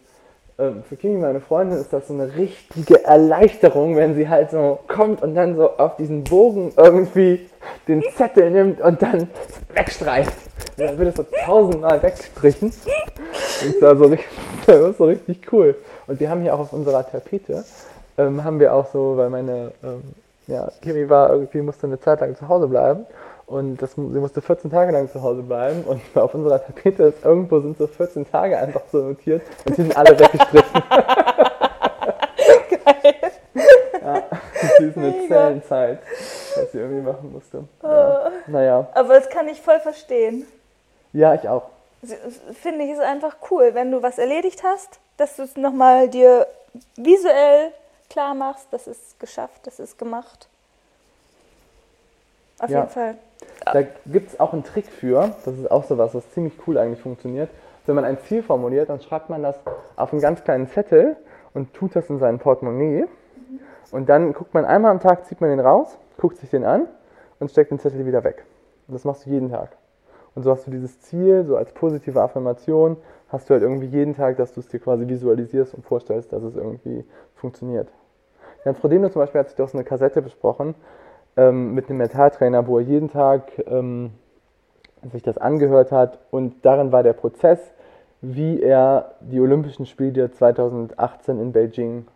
ähm, für Kimi, meine Freundin, ist das so eine richtige Erleichterung, wenn sie halt so kommt und dann so auf diesen Bogen irgendwie den Zettel nimmt und dann wegstreicht. Dann wird es so tausendmal weggestrichen. Das war, so richtig, das war so richtig cool. Und wir haben hier auch auf unserer Tapete, ähm, haben wir auch so, weil meine, ähm, ja, Kimi war irgendwie, musste eine Zeit lang zu Hause bleiben. Und das, sie musste 14 Tage lang zu Hause bleiben. Und auf unserer Tapete ist irgendwo sind so 14 Tage einfach so notiert. Und die sind alle weggestrichen. Geil. Ja, das ist eine Zellenzeit, was sie irgendwie machen musste. Ja. Oh. Naja. Aber das kann ich voll verstehen. Ja, ich auch. finde ich es einfach cool, wenn du was erledigt hast, dass du es nochmal dir visuell klar machst, das ist geschafft, das ist gemacht. Auf ja. jeden Fall. Da gibt es auch einen Trick für, das ist auch so was, was ziemlich cool eigentlich funktioniert. Wenn man ein Ziel formuliert, dann schreibt man das auf einen ganz kleinen Zettel und tut das in sein Portemonnaie. Und dann guckt man einmal am Tag, zieht man den raus, guckt sich den an und steckt den Zettel wieder weg. Und das machst du jeden Tag. Und so hast du dieses Ziel, so als positive Affirmation, hast du halt irgendwie jeden Tag, dass du es dir quasi visualisierst und vorstellst, dass es irgendwie funktioniert. Jan Frodeno zum Beispiel hat sich doch so eine Kassette besprochen ähm, mit einem Mentaltrainer, wo er jeden Tag ähm, sich das angehört hat und darin war der Prozess, wie er die Olympischen Spiele 2018 in Beijing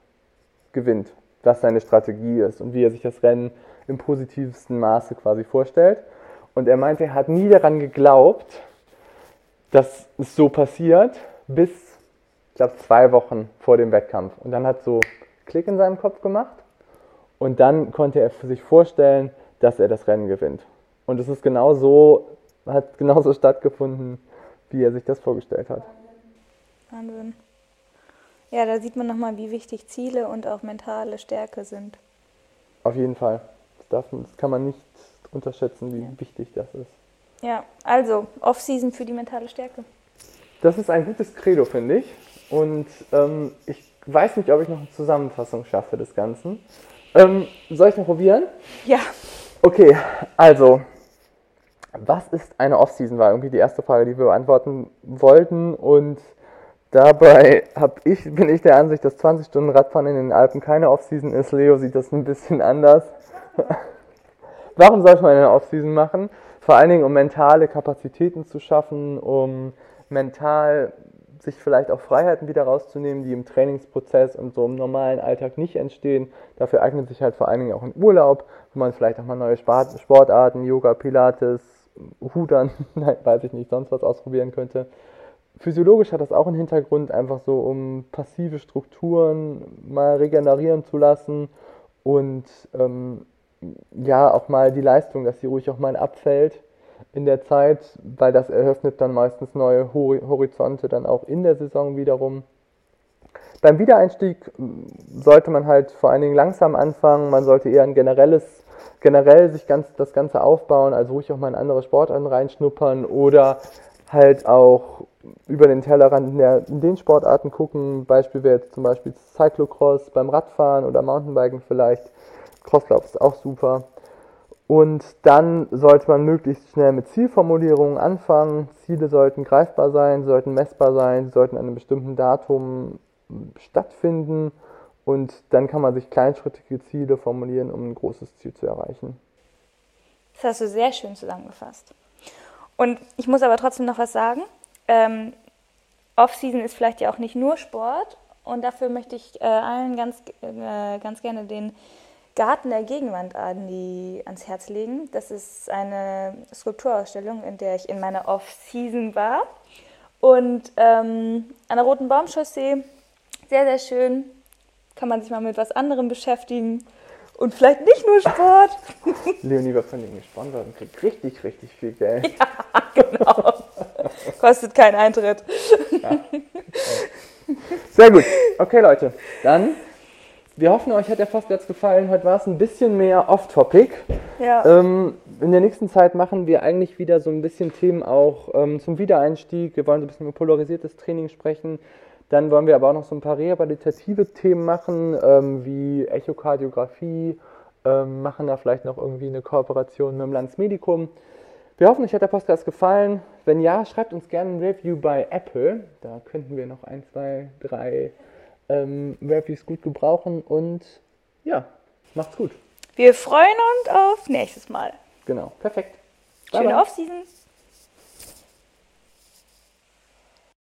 gewinnt, was seine Strategie ist und wie er sich das Rennen im positivsten Maße quasi vorstellt. Und er meinte, er hat nie daran geglaubt, dass es so passiert, bis, ich glaube, zwei Wochen vor dem Wettkampf. Und dann hat so Klick in seinem Kopf gemacht und dann konnte er sich vorstellen, dass er das Rennen gewinnt. Und es ist genau so, hat genauso stattgefunden, wie er sich das vorgestellt hat. Wahnsinn. Ja, da sieht man nochmal, wie wichtig Ziele und auch mentale Stärke sind. Auf jeden Fall. Das, darf, das kann man nicht unterschätzen, wie ja. wichtig das ist. Ja, also Off-Season für die mentale Stärke. Das ist ein gutes Credo, finde ich. Und ähm, ich weiß nicht, ob ich noch eine Zusammenfassung schaffe des Ganzen. Ähm, soll ich mal probieren? Ja. Okay, also, was ist eine Off-Season? War irgendwie die erste Frage, die wir beantworten wollten. Und dabei hab ich, bin ich der Ansicht, dass 20 Stunden Radfahren in den Alpen keine Off-Season ist. Leo sieht das ein bisschen anders. Warum sollte man eine Off-Season machen? Vor allen Dingen, um mentale Kapazitäten zu schaffen, um mental sich vielleicht auch Freiheiten wieder rauszunehmen, die im Trainingsprozess und so im normalen Alltag nicht entstehen. Dafür eignet sich halt vor allen Dingen auch ein Urlaub, wo man vielleicht auch mal neue Sportarten, Yoga, Pilates, Hudern, nein, weiß ich nicht, sonst was ausprobieren könnte. Physiologisch hat das auch einen Hintergrund, einfach so, um passive Strukturen mal regenerieren zu lassen und ähm, ja, auch mal die Leistung, dass sie ruhig auch mal abfällt in der Zeit, weil das eröffnet dann meistens neue Horizonte dann auch in der Saison wiederum. Beim Wiedereinstieg sollte man halt vor allen Dingen langsam anfangen, man sollte eher ein generelles, generell sich ganz, das Ganze aufbauen, also ruhig auch mal in andere Sportarten reinschnuppern oder halt auch über den Tellerrand in, der, in den Sportarten gucken. Beispiel wäre jetzt zum Beispiel Cyclocross beim Radfahren oder Mountainbiken vielleicht. Crosslauf ist auch super. Und dann sollte man möglichst schnell mit Zielformulierungen anfangen. Ziele sollten greifbar sein, sollten messbar sein, sollten an einem bestimmten Datum stattfinden. Und dann kann man sich kleinschrittige Ziele formulieren, um ein großes Ziel zu erreichen. Das hast du sehr schön zusammengefasst. Und ich muss aber trotzdem noch was sagen. Ähm, Off-Season ist vielleicht ja auch nicht nur Sport. Und dafür möchte ich äh, allen ganz, äh, ganz gerne den Garten der Gegenwand an die, ans Herz legen. Das ist eine Skulpturausstellung, in der ich in meiner Off-Season war. Und ähm, an der Roten Baumchaussee, sehr, sehr schön. Kann man sich mal mit was anderem beschäftigen. Und vielleicht nicht nur Sport. Leonie war von denen gesponsert und kriegt richtig, richtig viel Geld. Ja, genau. Kostet keinen Eintritt. Ja. Sehr gut. Okay, Leute. Dann wir hoffen, euch hat der Podcast gefallen. Heute war es ein bisschen mehr off-topic. Ja. Ähm, in der nächsten Zeit machen wir eigentlich wieder so ein bisschen Themen auch ähm, zum Wiedereinstieg. Wir wollen so ein bisschen über polarisiertes Training sprechen. Dann wollen wir aber auch noch so ein paar rehabilitative Themen machen, ähm, wie Echokardiographie, ähm, machen da vielleicht noch irgendwie eine Kooperation mit dem Landsmedikum. Wir hoffen, euch hat der Podcast gefallen. Wenn ja, schreibt uns gerne ein Review bei Apple. Da könnten wir noch ein, zwei, drei ähm, Reviews gut gebrauchen und ja, macht's gut. Wir freuen uns auf nächstes Mal. Genau, perfekt. Schöne Offseason.